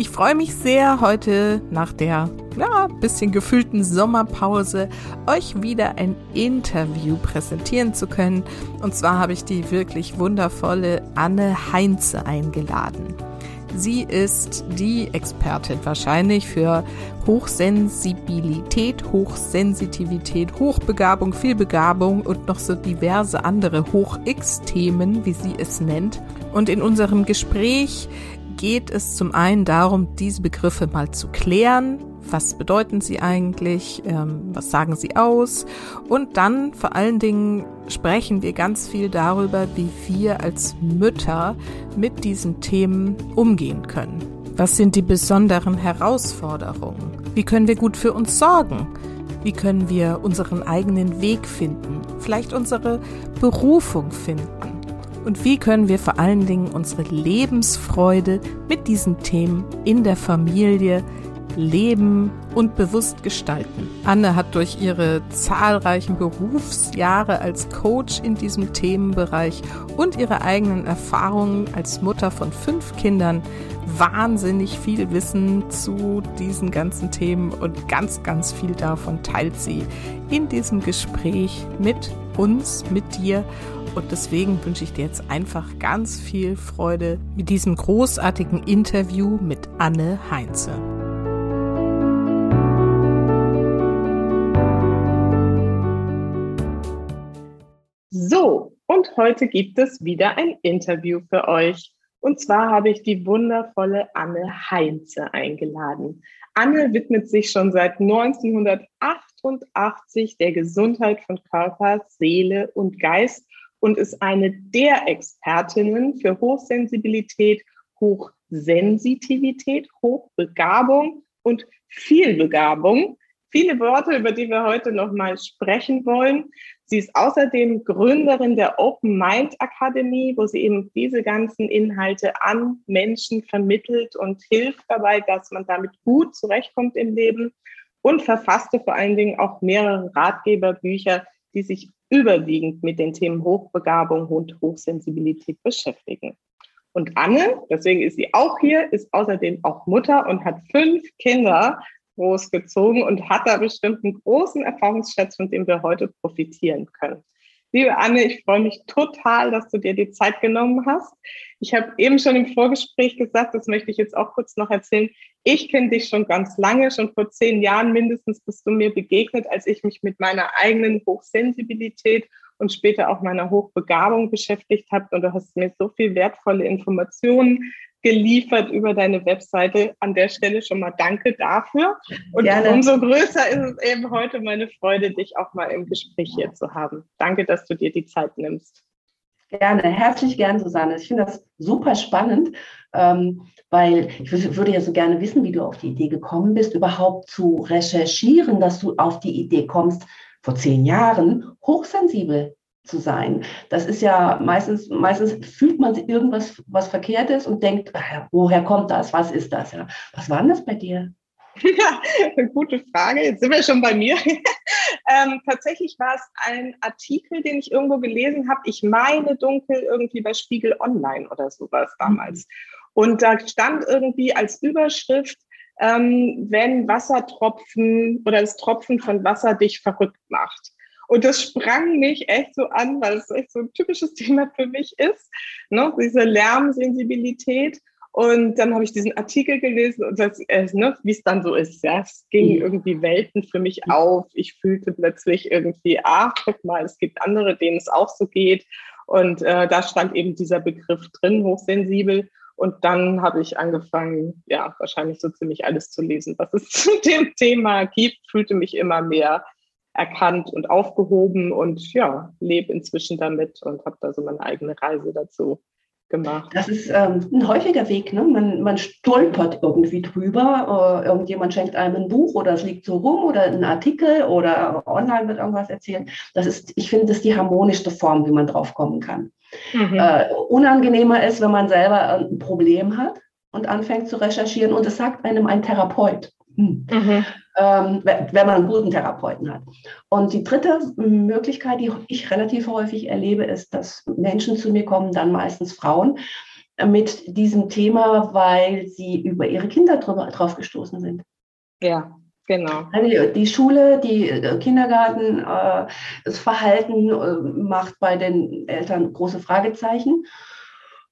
Ich freue mich sehr, heute nach der ja, bisschen gefühlten Sommerpause euch wieder ein Interview präsentieren zu können. Und zwar habe ich die wirklich wundervolle Anne Heinze eingeladen. Sie ist die Expertin wahrscheinlich für Hochsensibilität, Hochsensitivität, Hochbegabung, Vielbegabung und noch so diverse andere Hoch-X-Themen, wie sie es nennt. Und in unserem Gespräch geht es zum einen darum, diese Begriffe mal zu klären. Was bedeuten sie eigentlich? Ähm, was sagen sie aus? Und dann vor allen Dingen sprechen wir ganz viel darüber, wie wir als Mütter mit diesen Themen umgehen können. Was sind die besonderen Herausforderungen? Wie können wir gut für uns sorgen? Wie können wir unseren eigenen Weg finden? Vielleicht unsere Berufung finden? Und wie können wir vor allen Dingen unsere Lebensfreude mit diesen Themen in der Familie leben und bewusst gestalten. Anne hat durch ihre zahlreichen Berufsjahre als Coach in diesem Themenbereich und ihre eigenen Erfahrungen als Mutter von fünf Kindern wahnsinnig viel Wissen zu diesen ganzen Themen und ganz, ganz viel davon teilt sie in diesem Gespräch mit uns, mit dir und deswegen wünsche ich dir jetzt einfach ganz viel Freude mit diesem großartigen Interview mit Anne Heinze. So, und heute gibt es wieder ein Interview für euch. Und zwar habe ich die wundervolle Anne Heinze eingeladen. Anne widmet sich schon seit 1988 der Gesundheit von Körper, Seele und Geist und ist eine der Expertinnen für Hochsensibilität, Hochsensitivität, Hochbegabung und Vielbegabung. Viele Worte, über die wir heute nochmal sprechen wollen. Sie ist außerdem Gründerin der Open Mind Akademie, wo sie eben diese ganzen Inhalte an Menschen vermittelt und hilft dabei, dass man damit gut zurechtkommt im Leben und verfasste vor allen Dingen auch mehrere Ratgeberbücher, die sich überwiegend mit den Themen Hochbegabung und Hochsensibilität beschäftigen. Und Anne, deswegen ist sie auch hier, ist außerdem auch Mutter und hat fünf Kinder großgezogen und hat da bestimmt einen großen Erfahrungsschatz, von dem wir heute profitieren können. Liebe Anne, ich freue mich total, dass du dir die Zeit genommen hast. Ich habe eben schon im Vorgespräch gesagt, das möchte ich jetzt auch kurz noch erzählen. Ich kenne dich schon ganz lange, schon vor zehn Jahren mindestens bist du mir begegnet, als ich mich mit meiner eigenen Hochsensibilität und später auch meiner Hochbegabung beschäftigt habe. Und du hast mir so viel wertvolle Informationen geliefert über deine Webseite. An der Stelle schon mal danke dafür. Und Gerne. umso größer ist es eben heute meine Freude, dich auch mal im Gespräch hier zu haben. Danke, dass du dir die Zeit nimmst. Gerne, herzlich gern, Susanne. Ich finde das super spannend, ähm, weil ich würde ja so gerne wissen, wie du auf die Idee gekommen bist, überhaupt zu recherchieren, dass du auf die Idee kommst, vor zehn Jahren hochsensibel zu sein. Das ist ja meistens, meistens fühlt man irgendwas, was verkehrt ist und denkt, ach, woher kommt das? Was ist das? Ja. Was war denn das bei dir? Ja, eine gute Frage. Jetzt sind wir schon bei mir. ähm, tatsächlich war es ein Artikel, den ich irgendwo gelesen habe. Ich meine dunkel irgendwie bei Spiegel Online oder sowas damals. Mhm. Und da stand irgendwie als Überschrift, ähm, wenn Wassertropfen oder das Tropfen von Wasser dich verrückt macht. Und das sprang mich echt so an, weil es echt so ein typisches Thema für mich ist, ne? diese Lärmsensibilität. Und dann habe ich diesen Artikel gelesen und das, äh, ne, wie es dann so ist. Ja, es ging mhm. irgendwie Welten für mich auf. Ich fühlte plötzlich irgendwie, ach, guck mal, es gibt andere, denen es auch so geht. Und äh, da stand eben dieser Begriff drin, hochsensibel. Und dann habe ich angefangen, ja, wahrscheinlich so ziemlich alles zu lesen, was es zu dem Thema gibt, fühlte mich immer mehr erkannt und aufgehoben und ja, lebe inzwischen damit und habe da so meine eigene Reise dazu gemacht. Das ist ähm, ein häufiger Weg. Ne? Man, man stolpert irgendwie drüber. Äh, irgendjemand schenkt einem ein Buch oder es liegt so rum oder ein Artikel oder online wird irgendwas erzählt. Das ist, ich finde, das ist die harmonischste Form, wie man drauf kommen kann. Mhm. Äh, unangenehmer ist, wenn man selber ein Problem hat und anfängt zu recherchieren und es sagt einem ein Therapeut. Hm. Mhm. Ähm, wenn man einen guten Therapeuten hat. Und die dritte Möglichkeit, die ich relativ häufig erlebe, ist, dass Menschen zu mir kommen, dann meistens Frauen, mit diesem Thema, weil sie über ihre Kinder drüber, drauf gestoßen sind. Ja, genau. Die Schule, die äh, Kindergarten, äh, das Verhalten äh, macht bei den Eltern große Fragezeichen.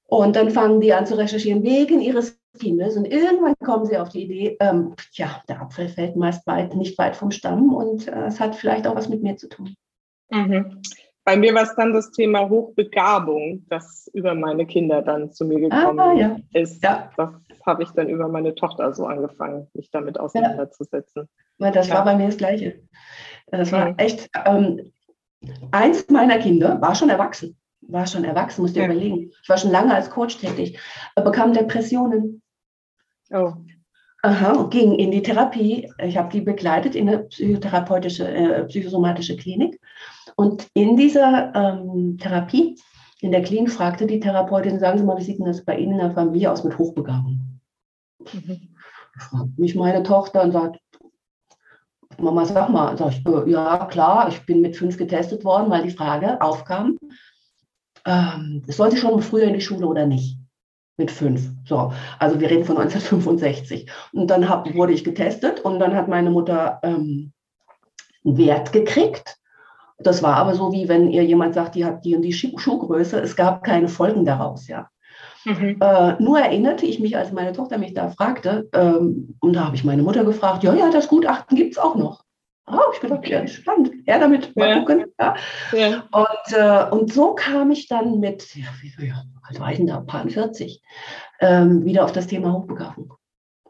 Und dann fangen die an zu recherchieren wegen ihres Kindes und irgendwann kommen sie auf die Idee, ähm, ja, der Apfel fällt meist weit, nicht weit vom Stamm und äh, es hat vielleicht auch was mit mir zu tun. Mhm. Bei mir war es dann das Thema Hochbegabung, das über meine Kinder dann zu mir gekommen ah, ja. ist. Ja. Das habe ich dann über meine Tochter so angefangen, mich damit auseinanderzusetzen. Ja. Das ja. war bei mir das Gleiche. Das war mhm. echt, ähm, eins meiner Kinder war schon erwachsen war schon erwachsen, musste ja. überlegen. Ich war schon lange als Coach tätig, bekam Depressionen. Oh. Aha, ging in die Therapie. Ich habe die begleitet in eine psychotherapeutische, äh, psychosomatische Klinik. Und in dieser ähm, Therapie, in der Klinik, fragte die Therapeutin, sagen Sie mal, wie sieht denn das bei Ihnen in der Familie aus mit Hochbegabung? Mhm. Fragt mich meine Tochter und sagt, Mama, sag mal, sag ich, äh, ja klar, ich bin mit fünf getestet worden, weil die Frage aufkam, ähm, sollte schon früher in die Schule oder nicht? Mit fünf. So, also wir reden von 1965. Und dann hab, wurde ich getestet und dann hat meine Mutter ähm, einen Wert gekriegt. Das war aber so, wie wenn ihr jemand sagt, die hat die und die Schuhgröße. Es gab keine Folgen daraus, ja. Mhm. Äh, nur erinnerte ich mich, als meine Tochter mich da fragte, ähm, und da habe ich meine Mutter gefragt, ja, ja, das Gutachten gibt es auch noch. Oh, ich gedacht, ja, spannend. Ja, damit mal ja. gucken. Ja. ja. Und, äh, und so kam ich dann mit, ja, wie viel, alt war ich denn da, paar 40, ähm, wieder auf das Thema Hochbegabung.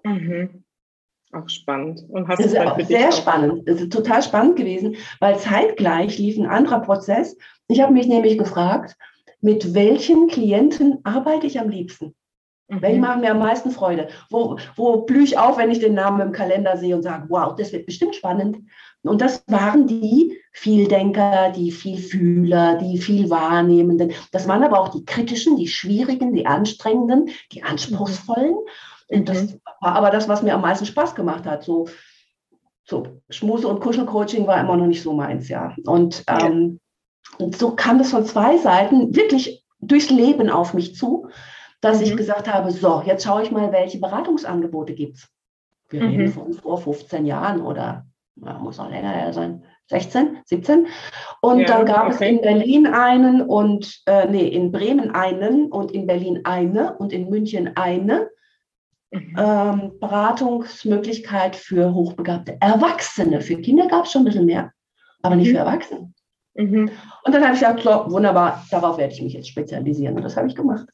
Mhm. Auch spannend. Und hast das ist auch sehr auch spannend. Es ist total spannend gewesen, weil zeitgleich lief ein anderer Prozess. Ich habe mich nämlich gefragt, mit welchen Klienten arbeite ich am liebsten? Mhm. Welche machen mir am meisten Freude? Wo, wo blühe ich auf, wenn ich den Namen im Kalender sehe und sage, wow, das wird bestimmt spannend. Und das waren die Vieldenker, die Vielfühler, die Vielwahrnehmenden. Das waren aber auch die kritischen, die schwierigen, die anstrengenden, die anspruchsvollen. Und das mhm. war aber das, was mir am meisten Spaß gemacht hat. So, so Schmuse- und Kuschelcoaching war immer noch nicht so meins, ja. Und, ähm, und so kam das von zwei Seiten wirklich durchs Leben auf mich zu, dass mhm. ich gesagt habe, so, jetzt schaue ich mal, welche Beratungsangebote gibt es. Wir mhm. reden von vor 15 Jahren oder ja, muss auch länger her sein, 16, 17. Und ja, dann gab okay. es in Berlin einen und, äh, nee, in Bremen einen und in Berlin eine und in München eine mhm. ähm, Beratungsmöglichkeit für hochbegabte Erwachsene. Für Kinder gab es schon ein bisschen mehr, aber nicht mhm. für Erwachsene. Mhm. Und dann habe ich gesagt, so, wunderbar, darauf werde ich mich jetzt spezialisieren. Und das habe ich gemacht.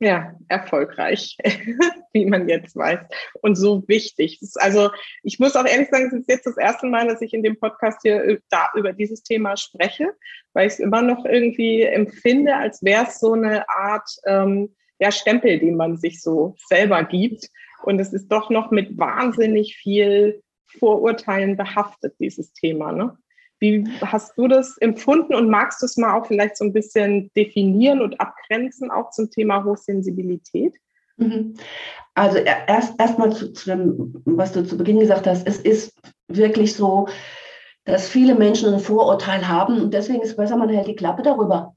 Ja, erfolgreich, wie man jetzt weiß. Und so wichtig. also ich muss auch ehrlich sagen, es ist jetzt das erste Mal, dass ich in dem Podcast hier äh, da über dieses Thema spreche, weil ich es immer noch irgendwie empfinde, als wäre es so eine Art ähm, ja, Stempel, den man sich so selber gibt. Und es ist doch noch mit wahnsinnig viel Vorurteilen behaftet, dieses Thema. Ne? Wie hast du das empfunden und magst du es mal auch vielleicht so ein bisschen definieren und abgrenzen, auch zum Thema Hochsensibilität? Mhm. Also erst erstmal zu, zu dem, was du zu Beginn gesagt hast, es ist wirklich so, dass viele Menschen ein Vorurteil haben und deswegen ist es besser, man hält die Klappe darüber.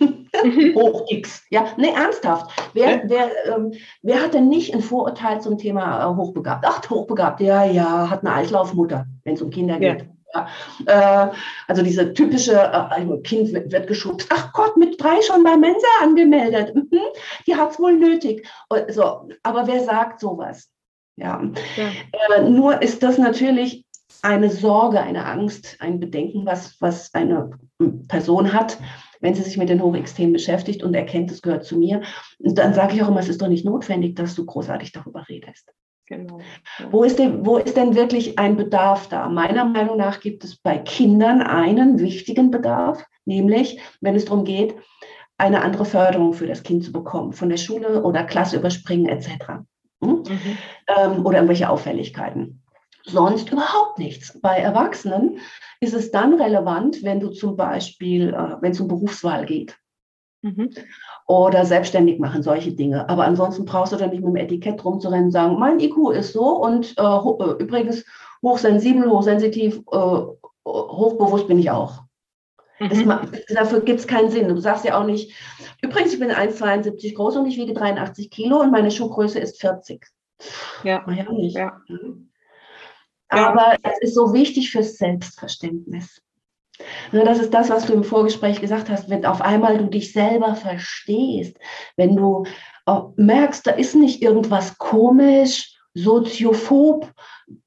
Hoch X. Ja, nee, ernsthaft. Wer, wer, ähm, wer hat denn nicht ein Vorurteil zum Thema äh, hochbegabt? Ach, hochbegabt, ja, ja, hat eine Altlaufmutter, wenn es um Kinder geht. Ja. Ja. Äh, also diese typische, äh, Kind wird, geschubst. Ach Gott, mit drei schon bei Mensa angemeldet. Mhm, die hat es wohl nötig. So, aber wer sagt sowas? Ja. ja. Äh, nur ist das natürlich eine Sorge, eine Angst, ein Bedenken, was, was eine Person hat, wenn sie sich mit den Hochextremen beschäftigt und erkennt, es gehört zu mir. Und dann sage ich auch immer, es ist doch nicht notwendig, dass du großartig darüber redest. Genau. Wo, ist denn, wo ist denn wirklich ein Bedarf da? Meiner Meinung nach gibt es bei Kindern einen wichtigen Bedarf, nämlich wenn es darum geht, eine andere Förderung für das Kind zu bekommen, von der Schule oder Klasse überspringen etc. Hm? Mhm. Ähm, oder irgendwelche Auffälligkeiten. Sonst überhaupt nichts. Bei Erwachsenen ist es dann relevant, wenn du zum Beispiel, äh, wenn es um Berufswahl geht. Mhm. Oder selbstständig machen, solche Dinge. Aber ansonsten brauchst du dann nicht mit dem Etikett rumzurennen und sagen, mein IQ ist so und äh, äh, übrigens hochsensibel, hochsensitiv, äh, hochbewusst bin ich auch. Mhm. Das, dafür gibt es keinen Sinn. Du sagst ja auch nicht, übrigens, ich bin 1,72 groß und ich wiege 83 Kilo und meine Schuhgröße ist 40. Ja. ja nicht. Ja. Aber ja. es ist so wichtig fürs Selbstverständnis. Das ist das, was du im Vorgespräch gesagt hast, wenn auf einmal du dich selber verstehst, wenn du merkst, da ist nicht irgendwas komisch, soziophob,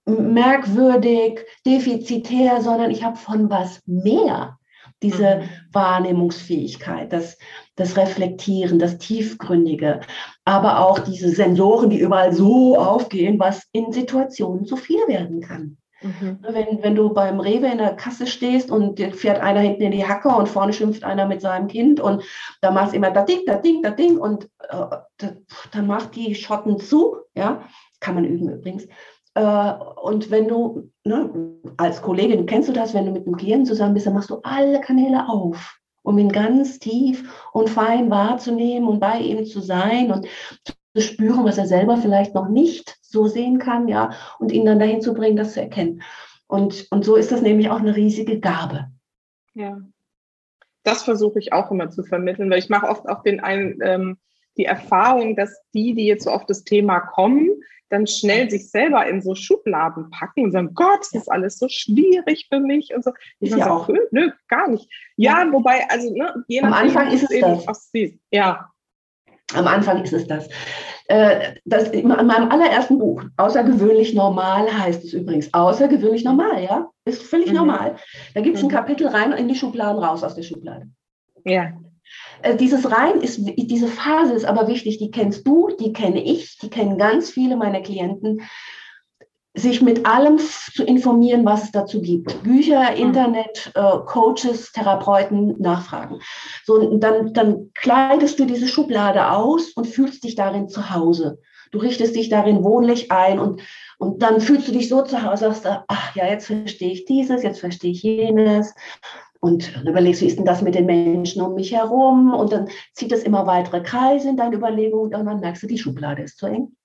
merkwürdig, defizitär, sondern ich habe von was mehr. Diese mhm. Wahrnehmungsfähigkeit, das, das Reflektieren, das Tiefgründige, aber auch diese Sensoren, die überall so aufgehen, was in Situationen zu viel werden kann. Mhm. Wenn, wenn du beim Rewe in der Kasse stehst und fährt einer hinten in die Hacke und vorne schimpft einer mit seinem Kind und da machst du immer da Ding, da Ding, da Ding und äh, dann macht die Schotten zu, ja, kann man üben übrigens. Äh, und wenn du, ne, als Kollegin, kennst du das, wenn du mit einem Klienten zusammen bist, dann machst du alle Kanäle auf, um ihn ganz tief und fein wahrzunehmen und bei ihm zu sein und zu spüren, was er selber vielleicht noch nicht so sehen kann, ja, und ihn dann dahin zu bringen, das zu erkennen. Und, und so ist das nämlich auch eine riesige Gabe. Ja. Das versuche ich auch immer zu vermitteln, weil ich mache oft auch den einen, ähm, die Erfahrung, dass die, die jetzt so auf das Thema kommen, dann schnell sich selber in so Schubladen packen und sagen, Gott, das ist alles so schwierig für mich und so. Ich ja auch. Nö, nö, gar nicht. Ja, ja. wobei, also, ne, je Am Anfang ist es eben, das. Ja. Am Anfang ist es das. Äh, das, in meinem allerersten Buch, Außergewöhnlich normal heißt es übrigens. Außergewöhnlich normal, ja? Ist völlig mhm. normal. Da gibt es mhm. ein Kapitel rein in die Schubladen, raus aus der Schublade. Ja. Äh, dieses Rein ist, diese Phase ist aber wichtig, die kennst du, die kenne ich, die kennen ganz viele meiner Klienten sich mit allem zu informieren, was es dazu gibt. Bücher, mhm. Internet, äh, Coaches, Therapeuten, Nachfragen. So, dann, dann kleidest du diese Schublade aus und fühlst dich darin zu Hause. Du richtest dich darin wohnlich ein und, und dann fühlst du dich so zu Hause, sagst du, ach ja, jetzt verstehe ich dieses, jetzt verstehe ich jenes. Und dann überlegst du, wie ist denn das mit den Menschen um mich herum? Und dann zieht es immer weitere Kreise in deine Überlegungen und dann merkst du, die Schublade ist zu eng.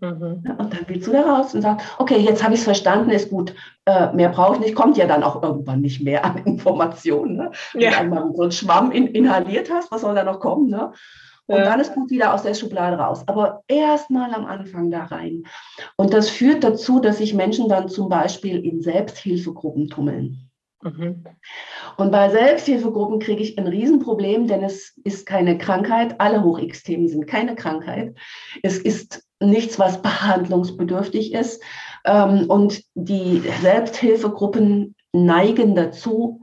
Mhm. Und dann willst du da raus und sagst, okay, jetzt habe ich es verstanden, ist gut, äh, mehr brauche ich nicht, kommt ja dann auch irgendwann nicht mehr an Informationen. Ne? Ja. Wenn du einmal so einen Schwamm in, inhaliert hast, was soll da noch kommen? Ne? Und ja. dann ist gut wieder aus der Schublade raus. Aber erst mal am Anfang da rein. Und das führt dazu, dass sich Menschen dann zum Beispiel in Selbsthilfegruppen tummeln. Mhm. Und bei Selbsthilfegruppen kriege ich ein Riesenproblem, denn es ist keine Krankheit. Alle Hoch-X-Themen sind keine Krankheit. Es ist nichts, was behandlungsbedürftig ist. Ähm, und die Selbsthilfegruppen neigen dazu,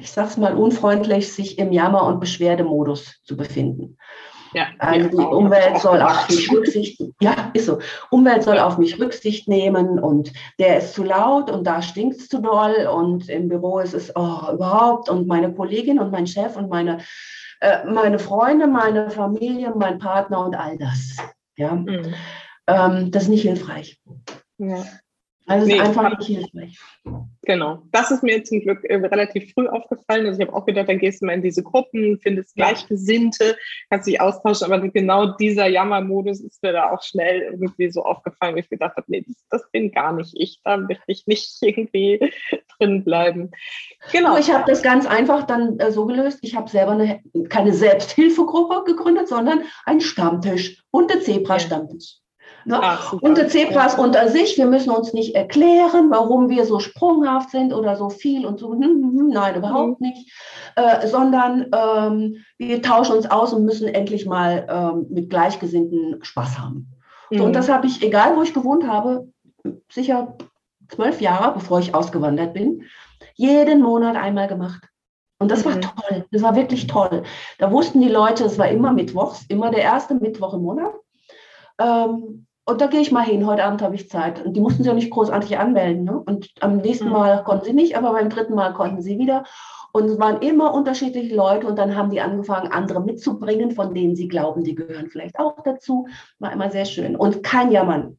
ich sage es mal unfreundlich, sich im Jammer- und Beschwerdemodus zu befinden. Ja, also die Umwelt soll auf mich Rücksicht, ja, ist so. Umwelt soll auf mich Rücksicht nehmen und der ist zu laut und da stinkt es zu doll und im Büro ist es oh, überhaupt und meine Kollegin und mein Chef und meine, äh, meine Freunde, meine Familie, mein Partner und all das. Ja, mhm. ähm, das ist nicht hilfreich. Ja. Also nee, ist einfach nicht hilfreich. Genau. Das ist mir zum Glück äh, relativ früh aufgefallen. Also ich habe auch gedacht, dann gehst du mal in diese Gruppen, findest Gleichgesinnte, kannst dich austauschen, aber genau dieser Jammermodus ist mir da auch schnell irgendwie so aufgefallen, wo ich gedacht habe, nee, das, das bin gar nicht ich, da möchte ich nicht irgendwie drin bleiben. Genau. Ich habe das ganz einfach dann äh, so gelöst. Ich habe selber eine, keine Selbsthilfegruppe gegründet, sondern einen Stammtisch, bunte Zebra-Stammtisch. Ne? Ach, und die Zebras ja. unter sich, wir müssen uns nicht erklären, warum wir so sprunghaft sind oder so viel und so. Hm, hm, hm, nein, überhaupt mhm. nicht. Äh, sondern ähm, wir tauschen uns aus und müssen endlich mal ähm, mit Gleichgesinnten Spaß haben. Mhm. So, und mhm. das habe ich, egal wo ich gewohnt habe, sicher zwölf Jahre, bevor ich ausgewandert bin, jeden Monat einmal gemacht. Und das mhm. war toll. Das war wirklich toll. Da wussten die Leute, es war immer mittwochs, immer der erste Mittwoch im Monat. Ähm, und da gehe ich mal hin, heute Abend habe ich Zeit. Und die mussten sich ja nicht großartig anmelden. Ne? Und am nächsten mhm. Mal konnten sie nicht, aber beim dritten Mal konnten sie wieder. Und es waren immer unterschiedliche Leute und dann haben die angefangen, andere mitzubringen, von denen sie glauben, die gehören vielleicht auch dazu. War immer sehr schön. Und kein Jammern.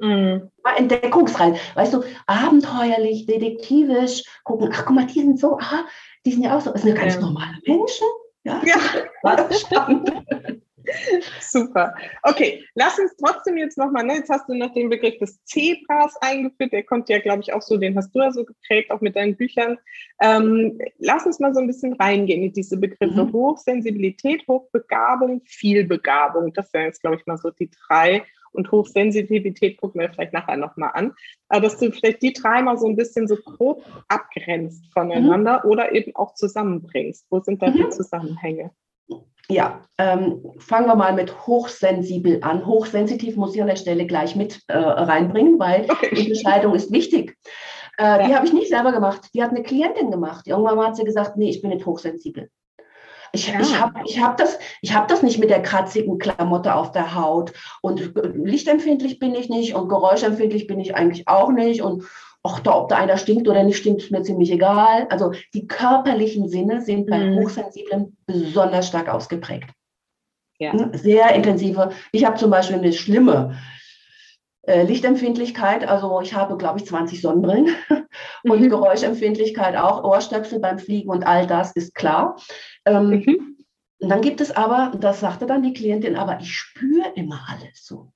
Mhm. War entdeckungsreich. Weißt du, abenteuerlich, detektivisch, gucken, ach guck mal, die sind so, aha, die sind ja auch so, das sind ja ganz ja. normale Menschen. Ja, ja. spannend. Super. Okay, lass uns trotzdem jetzt nochmal, ne, jetzt hast du noch den Begriff des Zebras eingeführt, der kommt ja, glaube ich, auch so, den hast du ja so geprägt, auch mit deinen Büchern. Ähm, lass uns mal so ein bisschen reingehen in diese Begriffe mhm. Hochsensibilität, Hochbegabung, Vielbegabung. Das wären jetzt, glaube ich, mal so die drei. Und Hochsensitivität gucken wir vielleicht nachher nochmal an. Aber dass du vielleicht die drei mal so ein bisschen so grob abgrenzt voneinander mhm. oder eben auch zusammenbringst. Wo sind da mhm. die Zusammenhänge? Ja, ähm, fangen wir mal mit hochsensibel an. Hochsensitiv muss ich an der Stelle gleich mit äh, reinbringen, weil okay. die Entscheidung ist wichtig. Äh, ja. Die habe ich nicht selber gemacht. Die hat eine Klientin gemacht. Irgendwann hat sie gesagt, nee, ich bin nicht hochsensibel. Ich, ja. ich habe ich hab das, hab das nicht mit der kratzigen Klamotte auf der Haut. Und lichtempfindlich bin ich nicht und geräuschempfindlich bin ich eigentlich auch nicht. Und ach, da, ob da einer stinkt oder nicht stinkt, ist mir ziemlich egal. Also die körperlichen Sinne sind bei mhm. Hochsensiblen besonders stark ausgeprägt. Ja. Hm, sehr intensive. Ich habe zum Beispiel eine schlimme äh, Lichtempfindlichkeit, also ich habe, glaube ich, 20 Sonnenbrillen und mhm. Geräuschempfindlichkeit auch, Ohrstöpsel beim Fliegen und all das ist klar. Ähm, mhm. Und dann gibt es aber, das sagte dann die Klientin, aber ich spüre immer alles so.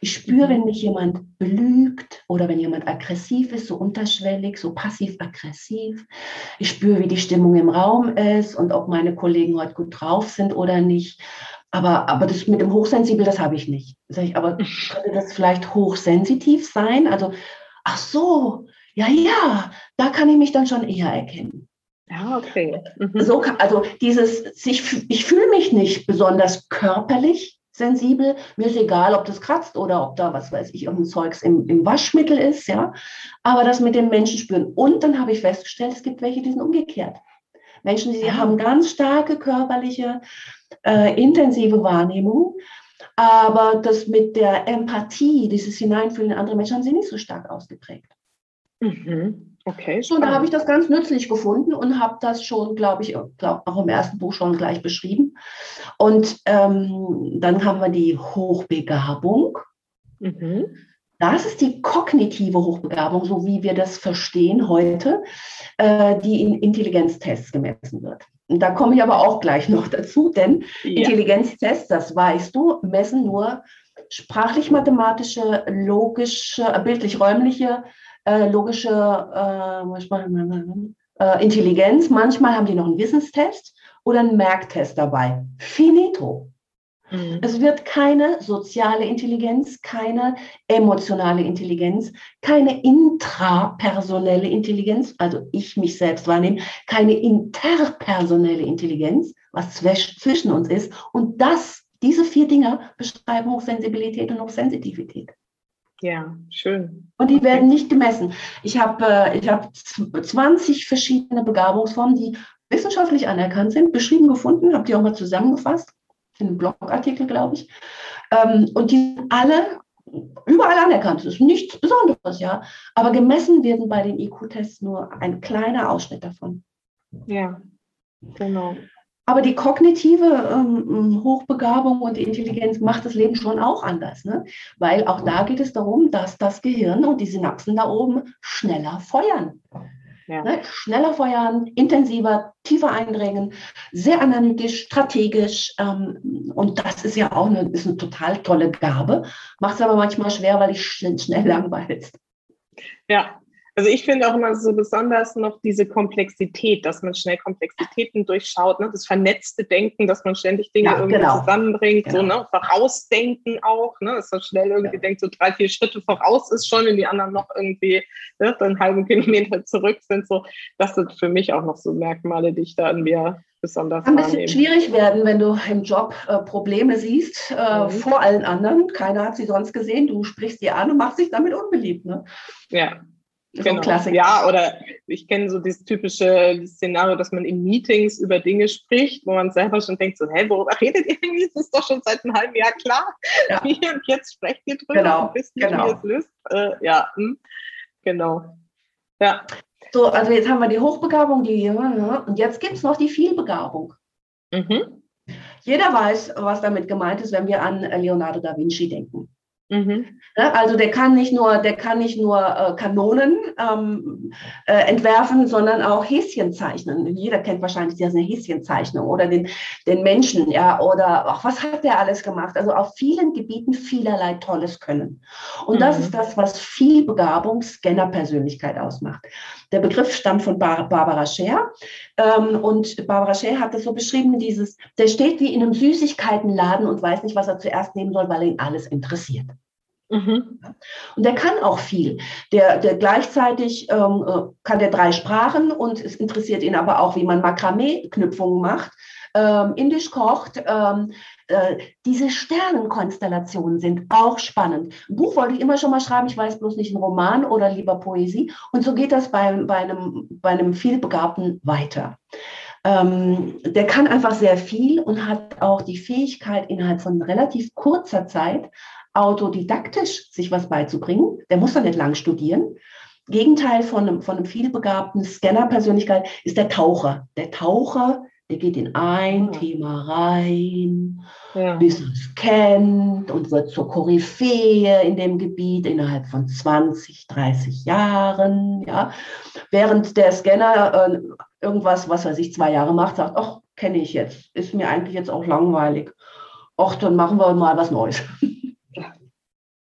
Ich spüre, wenn mich jemand belügt oder wenn jemand aggressiv ist, so unterschwellig, so passiv-aggressiv. Ich spüre, wie die Stimmung im Raum ist und ob meine Kollegen heute gut drauf sind oder nicht. Aber, aber das mit dem Hochsensibel, das habe ich nicht. Sag ich, aber könnte das vielleicht hochsensitiv sein? Also, ach so, ja, ja, da kann ich mich dann schon eher erkennen. Ja, okay. Mhm. So, also dieses, ich, ich fühle mich nicht besonders körperlich sensibel. Mir ist egal, ob das kratzt oder ob da, was weiß ich, irgendein Zeugs im, im Waschmittel ist, ja. Aber das mit den Menschen spüren. Und dann habe ich festgestellt, es gibt welche, die sind umgekehrt. Menschen, die ah. haben ganz starke körperliche, äh, intensive Wahrnehmung. Aber das mit der Empathie, dieses Hineinfühlen in andere Menschen, haben sie nicht so stark ausgeprägt. Mhm. Okay. So, da habe ich das ganz nützlich gefunden und habe das schon, glaube ich, glaub, auch im ersten Buch schon gleich beschrieben. Und ähm, dann haben wir die Hochbegabung. Mhm. Das ist die kognitive Hochbegabung, so wie wir das verstehen heute, äh, die in Intelligenztests gemessen wird. Und da komme ich aber auch gleich noch dazu, denn ja. Intelligenztests, das weißt du, messen nur sprachlich-mathematische, logische, äh, bildlich-räumliche äh, logische äh, äh, Intelligenz. Manchmal haben die noch einen Wissenstest oder einen Merktest dabei. Finito. Mhm. Es wird keine soziale Intelligenz, keine emotionale Intelligenz, keine intrapersonelle Intelligenz, also ich mich selbst wahrnehme, keine interpersonelle Intelligenz, was zwischen uns ist. Und das, diese vier Dinge beschreiben Hochsensibilität und Hochsensitivität. Ja, schön. Und die werden nicht gemessen. Ich habe äh, ich hab 20 verschiedene Begabungsformen, die wissenschaftlich anerkannt sind, beschrieben gefunden, habe die auch mal zusammengefasst, in einem Blogartikel, glaube ich. Ähm, und die sind alle überall anerkannt. Das ist nichts Besonderes, ja. Aber gemessen werden bei den IQ-Tests nur ein kleiner Ausschnitt davon. Ja, genau. Aber die kognitive ähm, Hochbegabung und die Intelligenz macht das Leben schon auch anders, ne? weil auch da geht es darum, dass das Gehirn und die Synapsen da oben schneller feuern. Ja. Ne? Schneller feuern, intensiver, tiefer eindringen, sehr analytisch, strategisch. Ähm, und das ist ja auch eine, ist eine total tolle Gabe, macht es aber manchmal schwer, weil ich schnell, schnell langweilst. Ja, also ich finde auch immer so besonders noch diese Komplexität, dass man schnell Komplexitäten durchschaut, ne? das vernetzte Denken, dass man ständig Dinge ja, irgendwie genau. zusammenbringt, genau. so ne? vorausdenken auch, ne? dass man schnell irgendwie ja. denkt, so drei, vier Schritte voraus ist schon, wenn die anderen noch irgendwie ne, einen halben Kilometer zurück sind. So, das sind für mich auch noch so Merkmale, die ich da an mir besonders Kann ein bisschen wahrnehmen. schwierig werden, wenn du im Job äh, Probleme siehst äh, mhm. vor allen anderen. Keiner hat sie sonst gesehen. Du sprichst sie an und machst dich damit unbeliebt. Ne? Ja, Genau. Klassiker. Ja, oder ich kenne so dieses typische Szenario, dass man in Meetings über Dinge spricht, wo man selber schon denkt, so, hä, worüber redet ihr irgendwie? Das ist doch schon seit einem halben Jahr klar. Ja. und jetzt sprecht ihr drüber genau. und wisst nicht, genau. wie ihr es löst. Äh, ja, hm. genau. Ja. So, also jetzt haben wir die Hochbegabung, die, und jetzt gibt es noch die Vielbegabung. Mhm. Jeder weiß, was damit gemeint ist, wenn wir an Leonardo da Vinci denken. Mhm. Also der kann nicht nur, der kann nicht nur äh, Kanonen ähm, äh, entwerfen, sondern auch Häschen zeichnen. Jeder kennt wahrscheinlich diese Häschenzeichnung oder den, den Menschen, ja, oder ach, was hat der alles gemacht? Also auf vielen Gebieten vielerlei Tolles können. Und mhm. das ist das, was viel Begabung, Scanner-Persönlichkeit ausmacht. Der Begriff stammt von Bar Barbara Scher. Ähm, und Barbara Scher hat das so beschrieben, dieses, der steht wie in einem Süßigkeitenladen und weiß nicht, was er zuerst nehmen soll, weil ihn alles interessiert. Mhm. Und der kann auch viel. Der, der gleichzeitig ähm, äh, kann der drei Sprachen und es interessiert ihn aber auch, wie man Makramee-Knüpfungen macht, ähm, indisch kocht. Ähm, äh, diese Sternenkonstellationen sind auch spannend. Ein Buch wollte ich immer schon mal schreiben, ich weiß bloß nicht, ein Roman oder lieber Poesie. Und so geht das bei, bei, einem, bei einem vielbegabten weiter. Ähm, der kann einfach sehr viel und hat auch die Fähigkeit, innerhalb von relativ kurzer Zeit autodidaktisch sich was beizubringen. Der muss da nicht lang studieren. Gegenteil von einem, von einem vielbegabten Scanner-Persönlichkeit ist der Taucher. Der Taucher, der geht in ein ja. Thema rein, ja. bis er es kennt und wird zur Koryphäe in dem Gebiet innerhalb von 20, 30 Jahren. Ja. Während der Scanner äh, irgendwas, was weiß ich, zwei Jahre macht, sagt, ach, kenne ich jetzt, ist mir eigentlich jetzt auch langweilig. Ach, dann machen wir mal was Neues.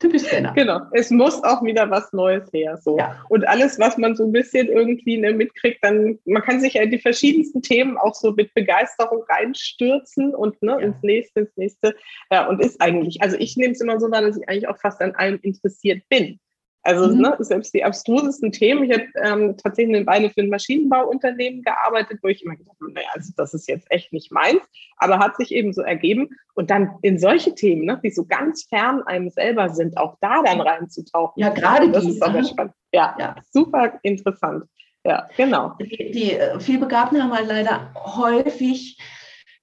Typisch Scanner. Genau. Es muss auch wieder was Neues her. So. Ja. Und alles, was man so ein bisschen irgendwie ne, mitkriegt, dann, man kann sich ja in die verschiedensten Themen auch so mit Begeisterung reinstürzen und ne, ja. ins nächste, ins nächste. Ja, und ist eigentlich, also ich nehme es immer so wahr, dass ich eigentlich auch fast an allem interessiert bin. Also mhm. ne, selbst die abstrusesten Themen. Ich habe ähm, tatsächlich eine Weile für ein Maschinenbauunternehmen gearbeitet, wo ich immer gedacht habe, naja, also das ist jetzt echt nicht meins, aber hat sich eben so ergeben. Und dann in solche Themen, ne, die so ganz fern einem selber sind, auch da dann reinzutauchen. Ja, gerade das die, ist aber ne? spannend. Ja, ja, super interessant. Ja, genau. Die, die äh, Vielbegabten haben halt leider häufig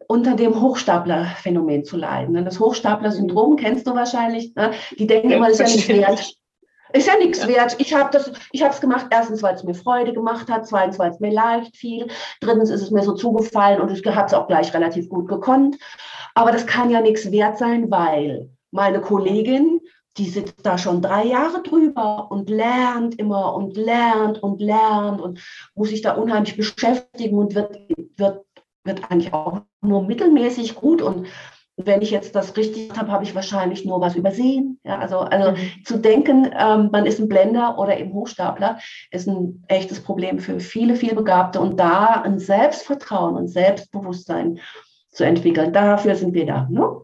unter dem Hochstapler-Phänomen zu leiden. Ne? Das Hochstapler-Syndrom kennst du wahrscheinlich. Ne? Die denken immer, das ist ja nicht wert. Ist ja nichts ja. wert. Ich habe das, ich habe es gemacht. Erstens, weil es mir Freude gemacht hat. Zweitens, weil es mir leicht fiel. Drittens ist es mir so zugefallen und ich habe es auch gleich relativ gut gekonnt. Aber das kann ja nichts wert sein, weil meine Kollegin, die sitzt da schon drei Jahre drüber und lernt immer und lernt und lernt und muss sich da unheimlich beschäftigen und wird, wird, wird eigentlich auch nur mittelmäßig gut und wenn ich jetzt das richtig habe, habe ich wahrscheinlich nur was übersehen. Ja, also also mhm. zu denken, ähm, man ist ein Blender oder eben Hochstapler, ist ein echtes Problem für viele, viele Begabte. Und da ein Selbstvertrauen und Selbstbewusstsein zu entwickeln, dafür sind wir da. Ne?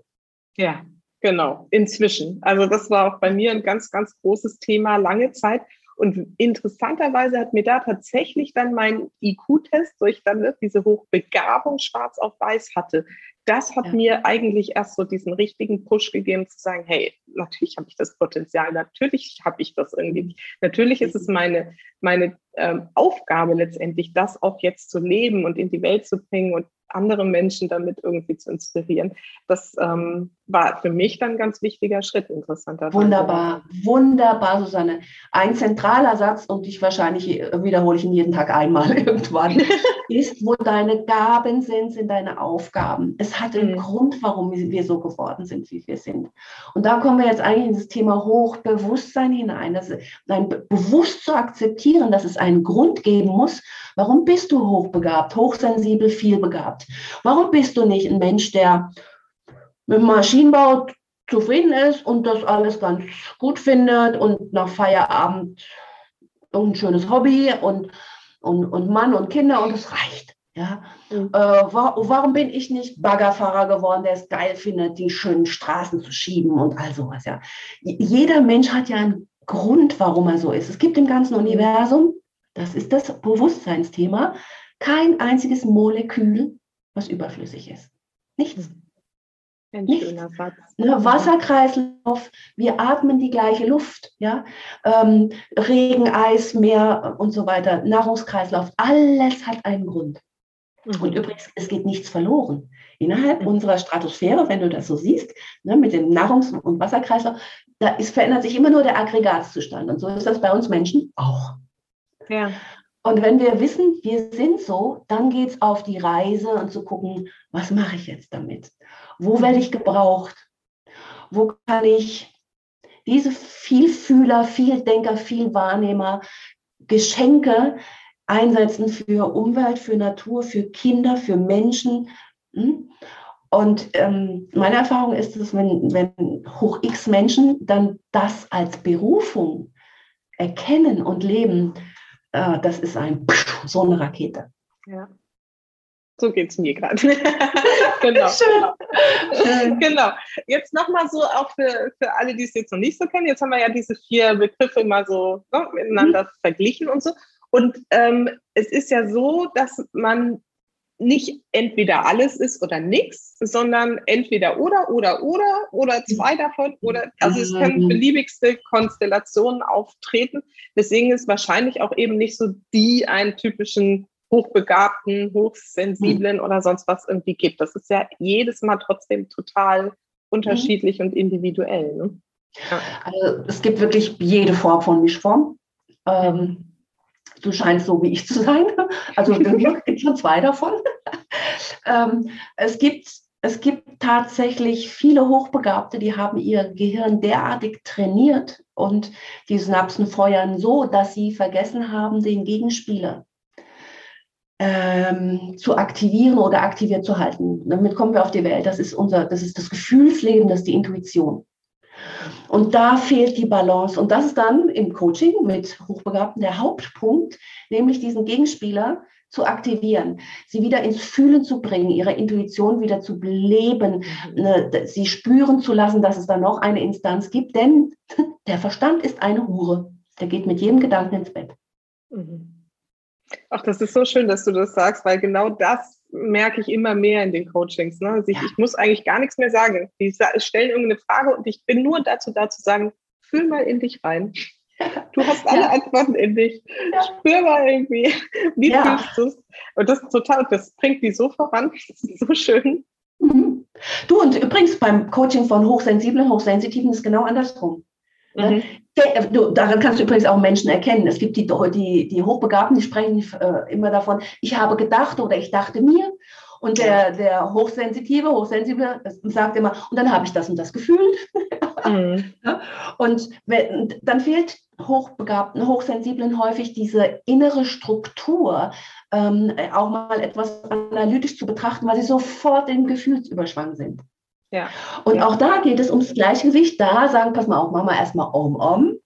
Ja, genau, inzwischen. Also das war auch bei mir ein ganz, ganz großes Thema lange Zeit. Und interessanterweise hat mir da tatsächlich dann mein IQ-Test, wo ich dann diese Hochbegabung schwarz auf weiß hatte, das hat ja. mir eigentlich erst so diesen richtigen Push gegeben, zu sagen, hey, natürlich habe ich das Potenzial, natürlich habe ich das irgendwie. Natürlich ist es meine, meine ähm, Aufgabe letztendlich, das auch jetzt zu leben und in die Welt zu bringen und andere Menschen damit irgendwie zu inspirieren. Das ähm, war für mich dann ein ganz wichtiger Schritt, interessanter. Wunderbar, wunderbar, Susanne. Ein zentraler Satz, und ich wahrscheinlich wiederhole ich ihn jeden Tag einmal irgendwann, ist, wo deine Gaben sind, sind deine Aufgaben. Es hat einen mhm. Grund, warum wir so geworden sind, wie wir sind. Und da kommen wir jetzt eigentlich in das Thema Hochbewusstsein hinein, das dein bewusst zu akzeptieren, dass es einen Grund geben muss, warum bist du hochbegabt, hochsensibel, vielbegabt. Warum bist du nicht ein Mensch, der mit dem Maschinenbau zufrieden ist und das alles ganz gut findet und nach Feierabend ein schönes Hobby und, und, und Mann und Kinder und es reicht. Ja? Mhm. Äh, wa warum bin ich nicht Baggerfahrer geworden, der es geil findet, die schönen Straßen zu schieben und all sowas? Ja? Jeder Mensch hat ja einen Grund, warum er so ist. Es gibt im ganzen Universum, das ist das Bewusstseinsthema, kein einziges Molekül, was überflüssig ist. Nichts. Mhm. Ein Nichts. schöner Satz. Ne, Wasserkreislauf, wir atmen die gleiche Luft, ja. Ähm, Regen, Eis, Meer und so weiter, Nahrungskreislauf, alles hat einen Grund. Mhm. Und übrigens, es geht nichts verloren. Innerhalb mhm. unserer Stratosphäre, wenn du das so siehst, ne, mit dem Nahrungs- und Wasserkreislauf, da ist, verändert sich immer nur der Aggregatzustand. Und so ist das bei uns Menschen auch. Ja. Und wenn wir wissen, wir sind so, dann geht es auf die Reise und zu gucken, was mache ich jetzt damit? Wo werde ich gebraucht? Wo kann ich diese Vielfühler, Vieldenker, Vielwahrnehmer, Geschenke einsetzen für Umwelt, für Natur, für Kinder, für Menschen. Hm? Und ähm, meine Erfahrung ist, dass wenn, wenn hoch X Menschen dann das als Berufung erkennen und leben, äh, das ist ein so eine Rakete. Ja. So geht es mir gerade. genau. Schön. genau. Jetzt nochmal so auch für, für alle, die es jetzt noch nicht so kennen. Jetzt haben wir ja diese vier Begriffe mal so ne, miteinander mhm. verglichen und so. Und ähm, es ist ja so, dass man nicht entweder alles ist oder nichts, sondern entweder oder oder oder oder zwei davon oder also es können mhm. beliebigste Konstellationen auftreten. Deswegen ist wahrscheinlich auch eben nicht so die einen typischen hochbegabten, hochsensiblen mhm. oder sonst was irgendwie gibt. Das ist ja jedes Mal trotzdem total unterschiedlich mhm. und individuell. Ne? Ja. Also es gibt wirklich jede Form von Mischform. Ähm, du scheinst so wie ich zu sein. Also es gibt schon zwei davon. ähm, es gibt es gibt tatsächlich viele Hochbegabte, die haben ihr Gehirn derartig trainiert und die Synapsen feuern so, dass sie vergessen haben, den Gegenspieler ähm, zu aktivieren oder aktiviert zu halten. Damit kommen wir auf die Welt. Das ist unser, das ist das Gefühlsleben, das ist die Intuition. Und da fehlt die Balance. Und das ist dann im Coaching mit Hochbegabten der Hauptpunkt, nämlich diesen Gegenspieler zu aktivieren, sie wieder ins Fühlen zu bringen, ihre Intuition wieder zu beleben, mhm. ne, sie spüren zu lassen, dass es da noch eine Instanz gibt, denn der Verstand ist eine Hure. Der geht mit jedem Gedanken ins Bett. Mhm. Ach, das ist so schön, dass du das sagst, weil genau das merke ich immer mehr in den Coachings. Ne? Also ich, ja. ich, muss eigentlich gar nichts mehr sagen. Die stellen irgendeine Frage und ich bin nur dazu da zu sagen, fühl mal in dich rein. Du hast alle ja. Antworten in dich. Ja. Spür mal irgendwie, wie ja. fühlst du es? Und das ist total, das bringt die so voran. Das ist so schön. Mhm. Du, und übrigens beim Coaching von Hochsensiblen, Hochsensitiven ist genau andersrum. Mhm. Du, daran kannst du übrigens auch Menschen erkennen. Es gibt die, die, die Hochbegabten, die sprechen äh, immer davon, ich habe gedacht oder ich dachte mir. Und der, der Hochsensitive, Hochsensible sagt immer, und dann habe ich das und das gefühlt. Mhm. und wenn, dann fehlt Hochbegabten, Hochsensiblen häufig diese innere Struktur, ähm, auch mal etwas analytisch zu betrachten, weil sie sofort im Gefühlsüberschwang sind. Ja. Und ja. auch da geht es ums Gleichgewicht. Da sagen, pass mal auf, wir erstmal Om Om.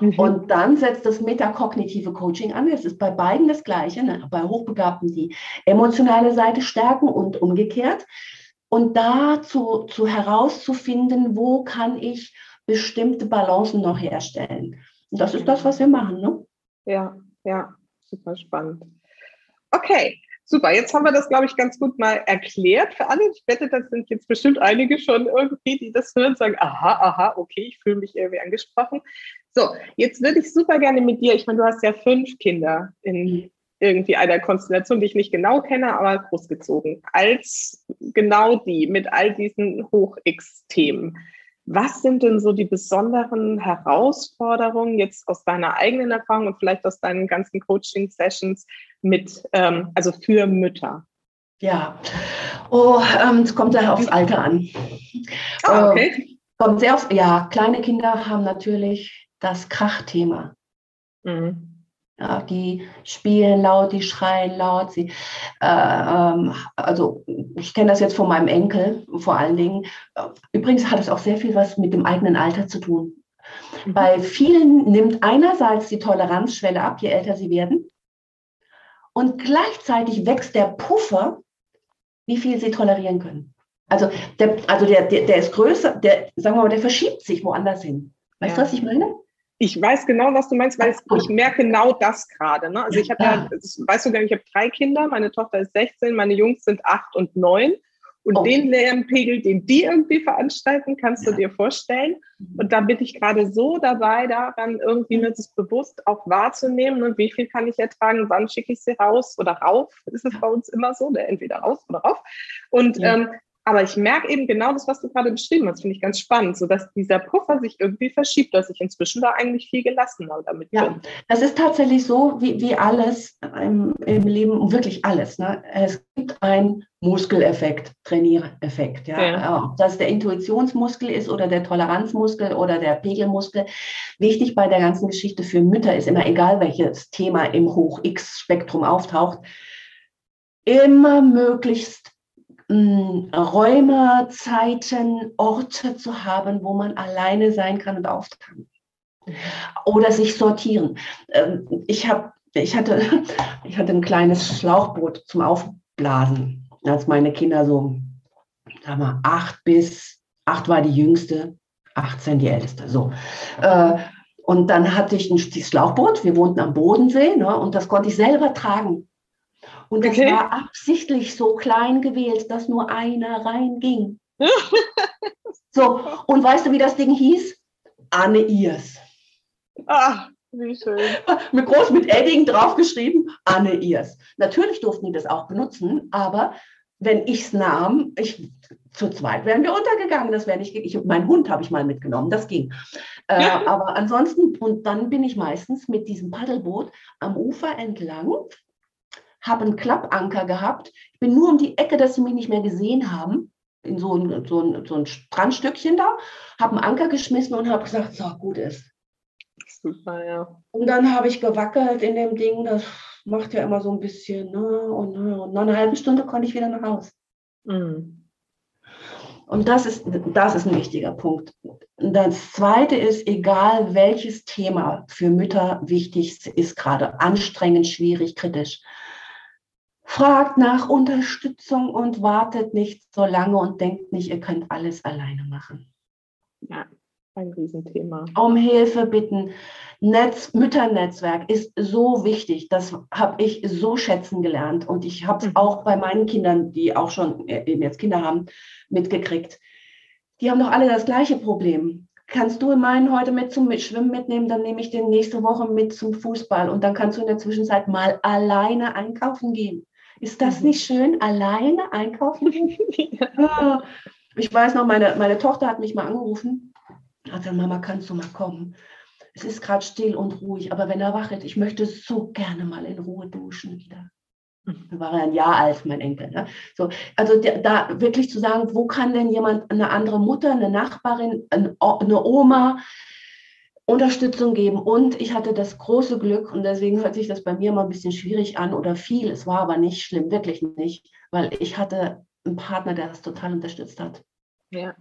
Mhm. Und dann setzt das metakognitive Coaching an. Es ist bei beiden das Gleiche. Ne? Bei Hochbegabten die emotionale Seite stärken und umgekehrt. Und da zu, zu herauszufinden, wo kann ich bestimmte Balancen noch herstellen. Und das ist das, was wir machen. Ne? Ja, ja, super spannend. Okay, Super, jetzt haben wir das, glaube ich, ganz gut mal erklärt für alle. Ich wette, das sind jetzt bestimmt einige schon irgendwie, die das hören und sagen, aha, aha, okay, ich fühle mich irgendwie angesprochen. So, jetzt würde ich super gerne mit dir, ich meine, du hast ja fünf Kinder in irgendwie einer Konstellation, die ich nicht genau kenne, aber großgezogen, als genau die mit all diesen Hoch-X-Themen. Was sind denn so die besonderen Herausforderungen jetzt aus deiner eigenen Erfahrung und vielleicht aus deinen ganzen Coaching-Sessions mit, ähm, also für Mütter? Ja, oh, ähm, es kommt ja aufs Alter an. Ah, okay. Äh, kommt sehr auf, ja, kleine Kinder haben natürlich das Krachthema. Mhm. Ja, die spielen laut, die schreien laut. Sie, äh, ähm, also ich kenne das jetzt von meinem Enkel vor allen Dingen. Übrigens hat es auch sehr viel was mit dem eigenen Alter zu tun. Mhm. Bei vielen nimmt einerseits die Toleranzschwelle ab, je älter sie werden. Und gleichzeitig wächst der Puffer, wie viel sie tolerieren können. Also der, also der, der, der ist größer, der, sagen wir mal, der verschiebt sich woanders hin. Weißt ja. du, was ich meine? Ich weiß genau, was du meinst, weil ich merke genau das gerade. Ne? Also ich habe ja, weißt du nicht, ich habe drei Kinder, meine Tochter ist 16, meine Jungs sind acht und neun. Und oh. den Lärmpegel, den die irgendwie veranstalten, kannst ja. du dir vorstellen. Mhm. Und da bin ich gerade so dabei, daran irgendwie nur das bewusst auch wahrzunehmen. Und wie viel kann ich ertragen? Wann schicke ich sie raus oder rauf? Ist es bei uns immer so, ne? entweder raus oder rauf. Und ja. ähm, Aber ich merke eben genau das, was du gerade beschrieben hast, finde ich ganz spannend, so dass dieser Puffer sich irgendwie verschiebt, dass ich inzwischen da eigentlich viel gelassener damit ja, bin. Das ist tatsächlich so, wie, wie alles im, im Leben, wirklich alles. Ne? Es gibt einen Muskeleffekt, Trainiereffekt. Ja? ja. Ob das der Intuitionsmuskel ist oder der Toleranzmuskel oder der Pegelmuskel. Wichtig bei der ganzen Geschichte für Mütter ist immer, egal welches Thema im Hoch-X-Spektrum auftaucht, immer möglichst Räume, Zeiten, Orte zu haben, wo man alleine sein kann und auftanken. Oder sich sortieren. Ähm, ich, hab, ich, hatte, ich hatte ein kleines Schlauchboot zum Aufblasen, als meine Kinder so, sag mal, acht bis, acht war die jüngste, 18 die älteste. So. Äh, und dann hatte ich ein Schlauchboot, wir wohnten am Bodensee, ne, und das konnte ich selber tragen. Und das okay. war absichtlich so klein gewählt, dass nur einer reinging. so, und weißt du, wie das Ding hieß? Anne Iers. Ach, wie schön. Mit groß mit Edding draufgeschrieben, Anne Iers. Natürlich durften die das auch benutzen, aber wenn ich es nahm, ich, zu zweit wären wir untergegangen. Das wäre nicht, ich, mein Hund habe ich mal mitgenommen, das ging. Äh, aber ansonsten, und dann bin ich meistens mit diesem Paddelboot am Ufer entlang habe einen Klappanker gehabt. Ich bin nur um die Ecke, dass sie mich nicht mehr gesehen haben, in so ein, so ein, so ein Strandstückchen da, habe einen Anker geschmissen und habe gesagt, so, gut ist. Super, ja. Und dann habe ich gewackelt in dem Ding, das macht ja immer so ein bisschen, ne, und, ne, und nach einer halben Stunde konnte ich wieder nach Hause. Mhm. Und das ist, das ist ein wichtiger Punkt. Das zweite ist, egal welches Thema für Mütter wichtig ist, gerade anstrengend, schwierig, kritisch, Fragt nach Unterstützung und wartet nicht so lange und denkt nicht, ihr könnt alles alleine machen. Ja, ein Riesenthema. Um Hilfe bitten. Netz, Mütternetzwerk ist so wichtig. Das habe ich so schätzen gelernt. Und ich habe es mhm. auch bei meinen Kindern, die auch schon äh, eben jetzt Kinder haben, mitgekriegt. Die haben doch alle das gleiche Problem kannst du meinen heute mit zum Schwimmen mitnehmen, dann nehme ich den nächste Woche mit zum Fußball und dann kannst du in der Zwischenzeit mal alleine einkaufen gehen. Ist das mhm. nicht schön, alleine einkaufen? ja. Ich weiß noch, meine, meine Tochter hat mich mal angerufen. Hat gesagt, Mama, kannst du mal kommen? Es ist gerade still und ruhig, aber wenn er wachet, ich möchte so gerne mal in Ruhe duschen wieder. Mhm. Da war er ein Jahr alt, mein Enkel. Ne? So, also da wirklich zu sagen, wo kann denn jemand, eine andere Mutter, eine Nachbarin, eine Oma, Unterstützung geben. Und ich hatte das große Glück, und deswegen hört sich das bei mir mal ein bisschen schwierig an oder viel, es war aber nicht schlimm, wirklich nicht, weil ich hatte einen Partner, der das total unterstützt hat. Ja.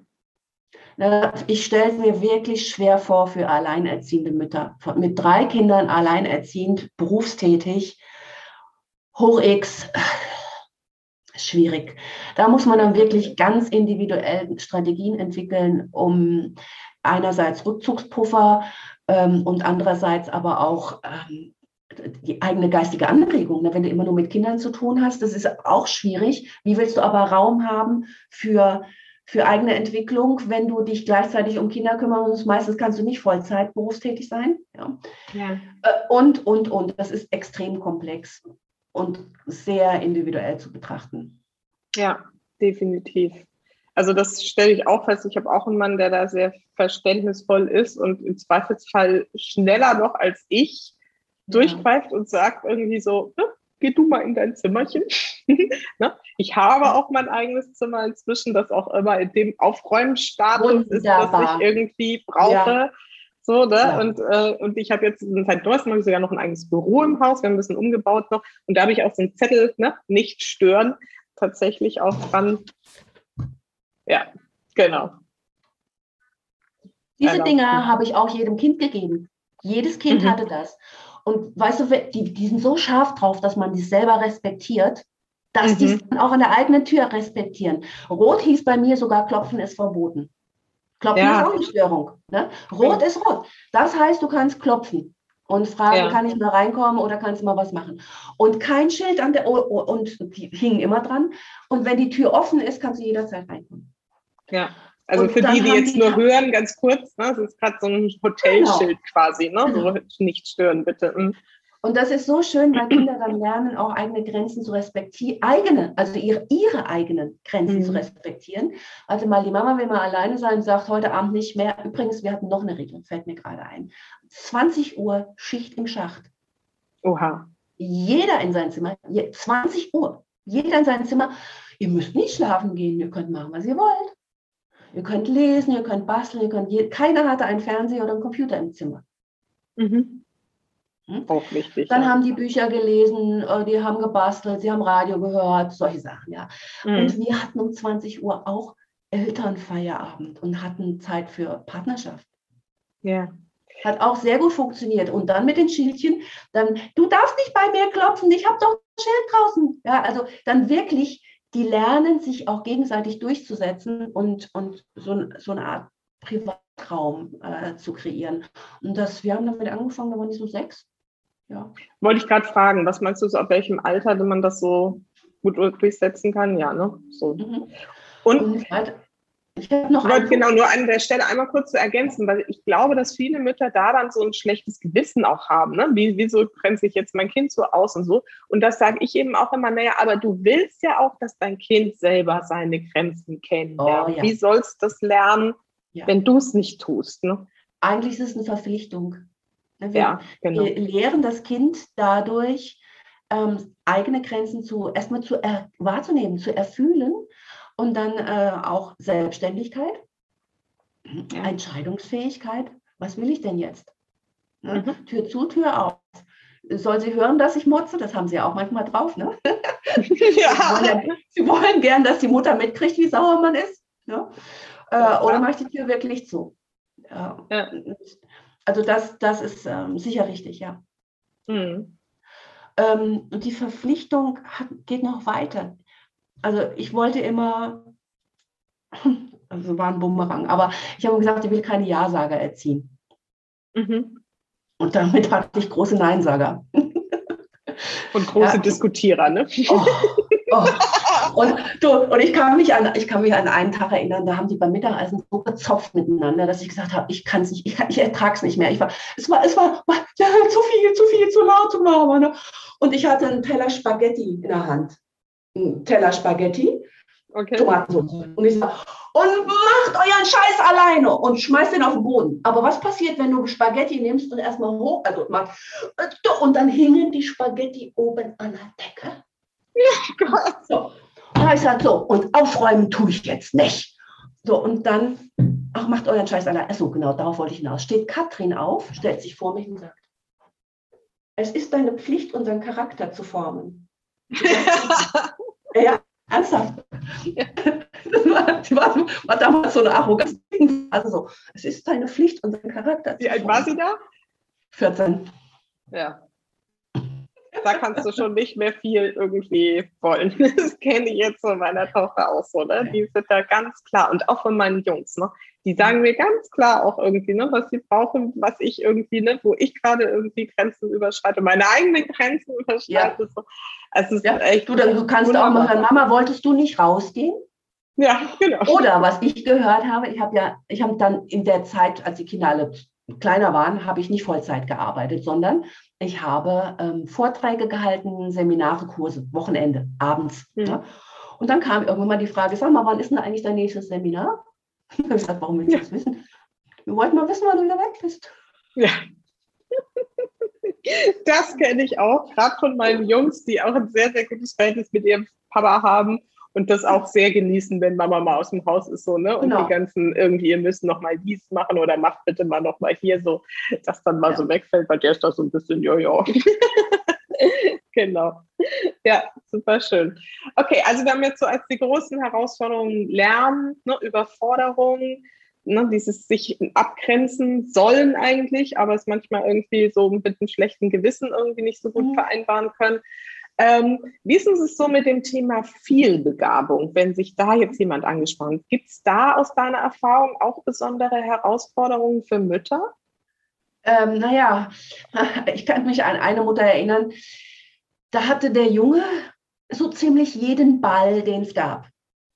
Ich stelle es mir wirklich schwer vor für alleinerziehende Mütter. Mit drei Kindern alleinerziehend, berufstätig, hoch X, schwierig. Da muss man dann wirklich ganz individuell Strategien entwickeln, um einerseits Rückzugspuffer ähm, und andererseits aber auch ähm, die eigene geistige Anregung. Ne? Wenn du immer nur mit Kindern zu tun hast, das ist auch schwierig. Wie willst du aber Raum haben für, für eigene Entwicklung, wenn du dich gleichzeitig um Kinder kümmern musst? Meistens kannst du nicht Vollzeit berufstätig sein. Ja. ja. Äh, und, und, und. Das ist extrem komplex und sehr individuell zu betrachten. Ja, definitiv. Also das stelle ich auch fest. Ich habe auch einen Mann, der da sehr verständnisvoll ist und im Zweifelsfall schneller noch als ich ja. durchgreift und sagt irgendwie so, geh du mal in dein Zimmerchen. ne? Ich habe auch mein eigenes Zimmer inzwischen, das auch immer in dem Aufräumstatus ist, das ich irgendwie brauche. Ja. So, ne? Ja. Und, äh, und ich habe jetzt seit neuestem habe ich sogar noch ein eigenes Büro im Haus. Wir haben ein bisschen umgebaut noch. Und da habe ich auch so einen Zettel, ne? nicht stören, tatsächlich auch dran, ja, genau. Diese Erlaubt. Dinge habe ich auch jedem Kind gegeben. Jedes Kind mhm. hatte das. Und weißt du, die, die sind so scharf drauf, dass man die selber respektiert, dass mhm. die es auch an der eigenen Tür respektieren. Rot hieß bei mir sogar, Klopfen ist verboten. Klopfen ja. ist auch eine Störung. Ne? Rot ja. ist rot. Das heißt, du kannst klopfen und fragen, ja. kann ich mal reinkommen oder kannst du mal was machen? Und kein Schild an der, und die hingen immer dran. Und wenn die Tür offen ist, kannst du jederzeit reinkommen. Ja. Also und für die, die jetzt die nur hören, ganz kurz, ne, das ist gerade so ein Hotelschild genau. quasi, ne? So nicht stören, bitte. Mhm. Und das ist so schön, weil Kinder dann lernen, auch eigene Grenzen zu respektieren, eigene, also ihre, ihre eigenen Grenzen mhm. zu respektieren. Also mal, die Mama will mal alleine sein, sagt heute Abend nicht mehr. Übrigens, wir hatten noch eine Regel, fällt mir gerade ein. 20 Uhr Schicht im Schacht. Oha. Jeder in sein Zimmer, 20 Uhr, jeder in sein Zimmer. Ihr müsst nicht schlafen gehen, ihr könnt machen, was ihr wollt. Ihr könnt lesen, ihr könnt basteln, ihr könnt, keiner hatte einen Fernseher oder einen Computer im Zimmer. Mhm. Hm? Auch wichtig. Dann ja. haben die Bücher gelesen, äh, die haben gebastelt, sie haben Radio gehört, solche Sachen, ja. Mhm. Und wir hatten um 20 Uhr auch Elternfeierabend und hatten Zeit für Partnerschaft. Ja. Hat auch sehr gut funktioniert. Und dann mit den Schildchen, dann, du darfst nicht bei mir klopfen, ich habe doch ein Schild draußen. Ja, also dann wirklich, die lernen sich auch gegenseitig durchzusetzen und, und so, so eine Art Privatraum äh, zu kreieren. Und das, wir haben damit angefangen, da waren die so sechs. Ja. Wollte ich gerade fragen, was meinst du, so, ab welchem Alter man das so gut durchsetzen kann? Ja, ne? So. Mhm. Und, Und ich habe noch ich wollte genau nur an der Stelle einmal kurz zu ergänzen, weil ich glaube, dass viele Mütter da dann so ein schlechtes Gewissen auch haben. Ne? Wie, wieso grenze ich jetzt mein Kind so aus und so? Und das sage ich eben auch immer, naja, aber du willst ja auch, dass dein Kind selber seine Grenzen kennt. Oh, ja. Wie sollst du das lernen, ja. wenn du es nicht tust? Ne? Eigentlich ist es eine Verpflichtung. Wir, ja, genau. lehren das Kind dadurch, ähm, eigene Grenzen zu erstmal zu wahrzunehmen, zu erfühlen und dann äh, auch Selbstständigkeit, ja. Entscheidungsfähigkeit. Was will ich denn jetzt? Ne? Mhm. Tür zu, Tür auf. Soll sie hören, dass ich motze? Das haben sie ja auch manchmal drauf. Ne? ja. sie, wollen, sie wollen gern, dass die Mutter mitkriegt, wie sauer man ist. Ne? Äh, oder mache ich die Tür wirklich zu? Ja. Also das, das ist ähm, sicher richtig, ja. Mhm. Ähm, und die Verpflichtung hat, geht noch weiter. Also ich wollte immer, also war ein Bumerang, aber ich habe gesagt, ich will keine Ja-Sager erziehen. Mhm. Und damit hatte ich große Neinsager. Und große ja. Diskutierer, ne? Oh, oh. Und, du, und ich, kann mich an, ich kann mich an einen Tag erinnern, da haben die beim Mittagessen so gezopft miteinander, dass ich gesagt habe, ich kann es nicht, ich, ich ertrage es nicht mehr. Ich war, es war, es war, ja, zu viel, zu viel, zu laut, zu laut. Ne? Und ich hatte einen Teller Spaghetti in der Hand. Einen Teller Spaghetti, okay. Tomatensauce. Und ich sage, und macht euren Scheiß alleine und schmeißt den auf den Boden. Aber was passiert, wenn du Spaghetti nimmst und erstmal hoch, also machst, und dann hingen die Spaghetti oben an der Decke? Ja, Gott. So. Und habe ich gesagt, so, und aufräumen tue ich jetzt nicht. So, und dann, ach, macht euren Scheiß allein. Achso, genau, darauf wollte ich hinaus. Steht Katrin auf, stellt sich vor mich und sagt, es ist deine Pflicht, unseren Charakter zu formen. ja, ernsthaft. Das war, die war, war damals so eine Arroganz. Also so, es ist deine Pflicht, unseren Charakter zu formen. Wie alt war sie da? 14. Ja da kannst du schon nicht mehr viel irgendwie wollen. Das kenne ich jetzt von meiner Tochter auch so, ne? Die sind da ganz klar und auch von meinen Jungs, ne? Die sagen mir ganz klar auch irgendwie, ne, was sie brauchen, was ich irgendwie, ne, wo ich gerade irgendwie Grenzen überschreite, meine eigenen Grenzen überschreite. Ja. So. Also ja. echt. Du, dann, du kannst auch mal sagen, Mama, wolltest du nicht rausgehen? Ja, genau. Oder was ich gehört habe, ich habe ja, ich habe dann in der Zeit, als die Kinder alle kleiner waren, habe ich nicht Vollzeit gearbeitet, sondern ich habe ähm, Vorträge gehalten, Seminare, Kurse, Wochenende, abends. Mhm. Ja. Und dann kam irgendwann mal die Frage, sag mal, wann ist denn eigentlich dein nächstes Seminar? Ich habe gesagt, warum willst du das wissen? Wir wollten mal wissen, wann du wieder weg bist. Ja. Das kenne ich auch, gerade von meinen Jungs, die auch ein sehr, sehr gutes Verhältnis mit ihrem Papa haben und das auch sehr genießen, wenn Mama mal aus dem Haus ist so, ne? Und genau. die ganzen irgendwie, ihr müsst noch mal dies machen oder macht bitte mal noch mal hier so, dass dann mal ja. so wegfällt, weil der ist da so ein bisschen jojo. genau. Ja, super schön. Okay, also wir haben jetzt so als die großen Herausforderungen Lernen, ne, Überforderung, ne, dieses sich abgrenzen sollen eigentlich, aber es manchmal irgendwie so mit einem schlechten Gewissen irgendwie nicht so gut mhm. vereinbaren können. Ähm, wie ist es so mit dem Thema Vielbegabung, wenn sich da jetzt jemand angespannt? Gibt es da aus deiner Erfahrung auch besondere Herausforderungen für Mütter? Ähm, naja, ich kann mich an eine Mutter erinnern, da hatte der Junge so ziemlich jeden Ball, den es gab.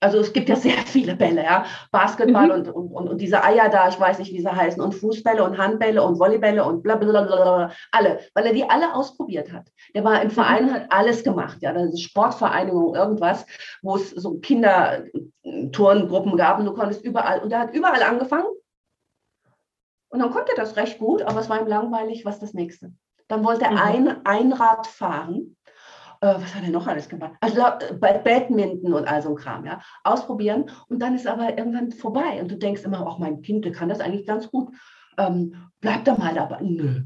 Also es gibt ja sehr viele Bälle, ja. Basketball mhm. und, und, und, diese Eier da, ich weiß nicht, wie sie heißen, und Fußbälle und Handbälle und Volleybälle und bla bla bla, bla alle, weil er die alle ausprobiert hat. Der war im mhm. Verein, hat alles gemacht, ja. Das ist Sportvereinigung, irgendwas, wo es so Kinderturngruppen gab und du konntest überall, und er hat überall angefangen. Und dann konnte er das recht gut, aber es war ihm langweilig, was das nächste. Dann wollte er mhm. ein Einrad fahren äh, was hat er noch alles gemacht? Also bei Badminton und all so ein Kram, ja. Ausprobieren und dann ist aber irgendwann vorbei und du denkst immer, auch mein Kind, der kann das eigentlich ganz gut. Ähm, bleib da mal dabei. Nö.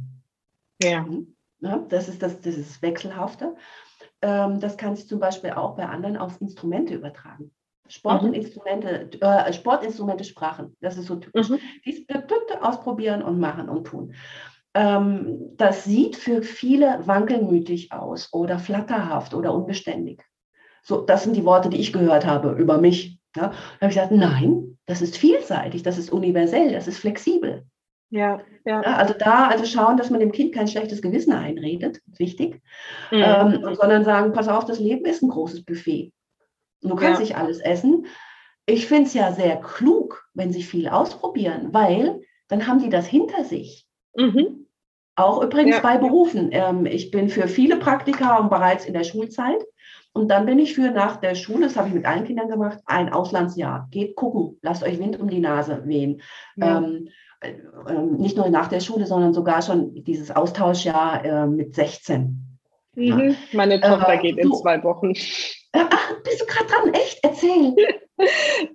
Ja. Hm? ja. das ist das, das ist Wechselhafte. Ähm, das kann sich zum Beispiel auch bei anderen auf Instrumente übertragen. Sport mhm. und Instrumente, äh, Sportinstrumente, Sprachen. Das ist so typisch. Mhm. Dies, ausprobieren und machen und tun ähm, das sieht für viele wankelmütig aus oder flatterhaft oder unbeständig. So, das sind die Worte, die ich gehört habe über mich. Ja. Da habe ich gesagt, nein, das ist vielseitig, das ist universell, das ist flexibel. Ja, ja. ja, also da, also schauen, dass man dem Kind kein schlechtes Gewissen einredet, wichtig, mhm. ähm, sondern sagen, pass auf, das Leben ist ein großes Buffet. Du kannst ja. nicht alles essen. Ich finde es ja sehr klug, wenn sie viel ausprobieren, weil dann haben die das hinter sich. Mhm. Auch übrigens ja. bei Berufen. Ähm, ich bin für viele Praktika bereits in der Schulzeit. Und dann bin ich für nach der Schule, das habe ich mit allen Kindern gemacht, ein Auslandsjahr. Geht gucken, lasst euch Wind um die Nase wehen. Ja. Ähm, äh, nicht nur nach der Schule, sondern sogar schon dieses Austauschjahr äh, mit 16. Mhm. Meine Tochter äh, geht in du, zwei Wochen. Ach, bist du gerade dran? Echt? Erzähl.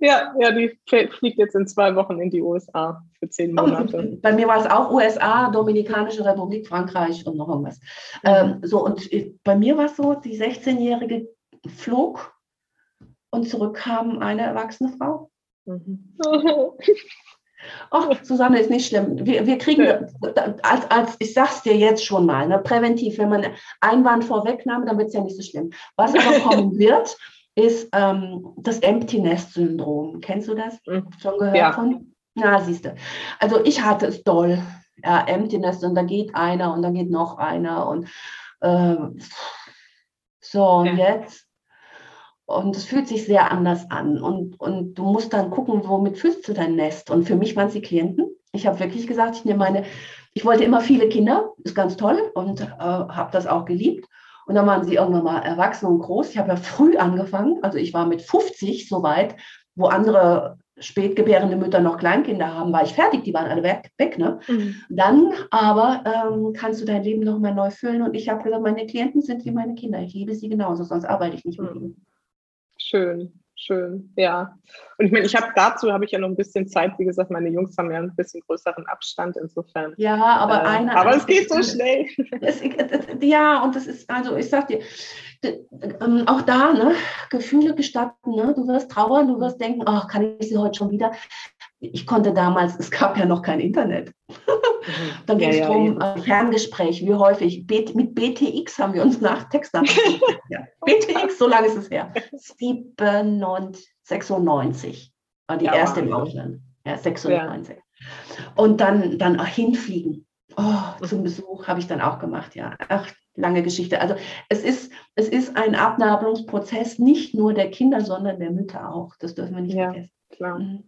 ja, ja, die fliegt jetzt in zwei Wochen in die USA für zehn oh, Monate. Bei mir war es auch USA, Dominikanische Republik, Frankreich und noch irgendwas. Ähm, so, und äh, bei mir war es so, die 16-Jährige flog und zurückkam eine erwachsene Frau. Mhm. Ach, Susanne, ist nicht schlimm. Wir, wir kriegen, ja. als, als, ich sag's dir jetzt schon mal, ne, präventiv, wenn man Einwand vorwegnahme, dann wird es ja nicht so schlimm. Was aber kommen wird, ist ähm, das Empty Nest Syndrom. Kennst du das? Mhm. Schon gehört ja. von? Na, siehst du. Also ich hatte es doll. Ja, Empty Nest und da geht einer und dann geht noch einer und äh, so und ja. jetzt. Und es fühlt sich sehr anders an. Und, und du musst dann gucken, womit fühlst du dein Nest? Und für mich waren es die Klienten. Ich habe wirklich gesagt, ich nehme meine, ich wollte immer viele Kinder, ist ganz toll und äh, habe das auch geliebt. Und dann waren sie irgendwann mal erwachsen und groß. Ich habe ja früh angefangen, also ich war mit 50 soweit, wo andere spätgebärende Mütter noch Kleinkinder haben, war ich fertig, die waren alle weg. weg ne? Mhm. Dann aber ähm, kannst du dein Leben nochmal neu füllen. Und ich habe gesagt, meine Klienten sind wie meine Kinder. Ich liebe sie genauso, sonst arbeite ich nicht mit mhm. ihnen. Schön schön, ja. Und ich meine, ich habe dazu habe ich ja noch ein bisschen Zeit, wie gesagt, meine Jungs haben ja ein bisschen größeren Abstand insofern. Ja, aber äh, eine. Aber es geht so schnell. Es, ja, und das ist, also ich sag dir, ähm, auch da, ne, Gefühle gestatten, ne? Du wirst trauern, du wirst denken, ach, kann ich sie heute schon wieder? Ich konnte damals, es gab ja noch kein Internet. Mhm. Dann ging es ja, darum, ja. Äh, Ferngespräch, wie häufig. B mit BTX haben wir uns nach Textnachrichten. ja. BTX, so lange ist es her. 96 war die erste im Ausland. Ja, 96. Und dann, dann auch hinfliegen. Oh, zum Besuch habe ich dann auch gemacht, ja. Ach, lange Geschichte. Also es ist, es ist ein Abnabelungsprozess nicht nur der Kinder, sondern der Mütter auch. Das dürfen wir nicht ja, vergessen. Klar. Mhm.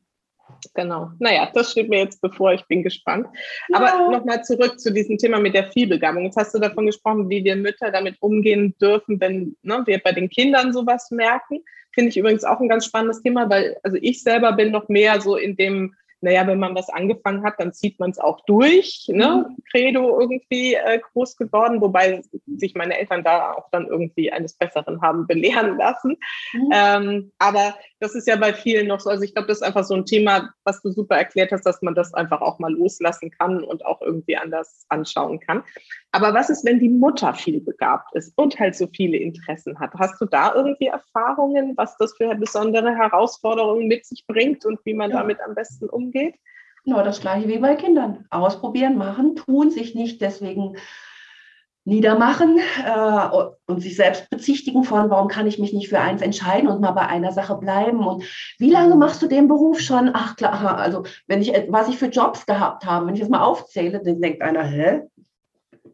Genau. Naja, das steht mir jetzt bevor. Ich bin gespannt. Ja. Aber nochmal zurück zu diesem Thema mit der Vielbegabung. Jetzt hast du davon gesprochen, wie wir Mütter damit umgehen dürfen, wenn ne, wir bei den Kindern sowas merken. Finde ich übrigens auch ein ganz spannendes Thema, weil also ich selber bin noch mehr so in dem naja, wenn man was angefangen hat, dann zieht man es auch durch. Ne? Mhm. Credo irgendwie äh, groß geworden, wobei sich meine Eltern da auch dann irgendwie eines Besseren haben belehren lassen. Mhm. Ähm, aber das ist ja bei vielen noch so. Also ich glaube, das ist einfach so ein Thema, was du super erklärt hast, dass man das einfach auch mal loslassen kann und auch irgendwie anders anschauen kann. Aber was ist, wenn die Mutter viel begabt ist und halt so viele Interessen hat? Hast du da irgendwie Erfahrungen, was das für besondere Herausforderungen mit sich bringt und wie man ja. damit am besten umgeht? Genau, das gleiche wie bei Kindern. Ausprobieren, machen, tun, sich nicht deswegen niedermachen äh, und sich selbst bezichtigen von, warum kann ich mich nicht für eins entscheiden und mal bei einer Sache bleiben und wie lange machst du den Beruf schon? Ach klar, also wenn ich, was ich für Jobs gehabt habe, wenn ich das mal aufzähle, dann denkt einer, hä?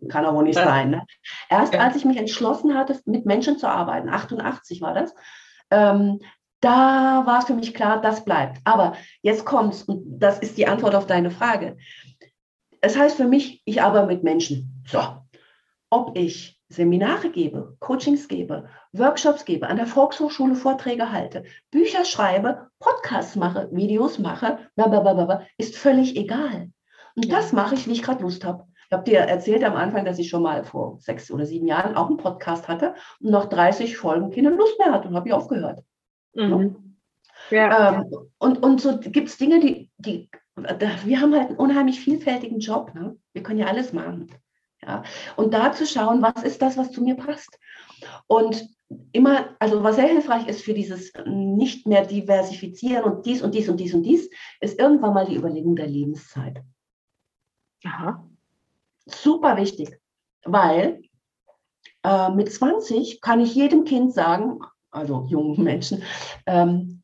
Kann aber nicht ja. sein. Ne? Erst ja. als ich mich entschlossen hatte, mit Menschen zu arbeiten, 88 war das, ähm, da war es für mich klar, das bleibt. Aber jetzt kommt's und das ist die Antwort auf deine Frage. Es heißt für mich, ich arbeite mit Menschen. So, ob ich Seminare gebe, Coachings gebe, Workshops gebe, an der Volkshochschule Vorträge halte, Bücher schreibe, Podcasts mache, Videos mache, blablabla, ist völlig egal. Und ja. das mache ich, wie ich gerade Lust habe. Ich habe dir erzählt am Anfang, dass ich schon mal vor sechs oder sieben Jahren auch einen Podcast hatte und nach 30 Folgen keine Lust mehr hatte und habe ich aufgehört. Mhm. Ja. Ähm, und, und so gibt es Dinge, die, die, wir haben halt einen unheimlich vielfältigen Job. Ne? Wir können ja alles machen. Ja? Und da zu schauen, was ist das, was zu mir passt. Und immer, also was sehr hilfreich ist für dieses nicht mehr diversifizieren und dies und dies und dies und dies, ist irgendwann mal die Überlegung der Lebenszeit. Aha. Super wichtig, weil äh, mit 20 kann ich jedem Kind sagen, also jungen Menschen, ähm,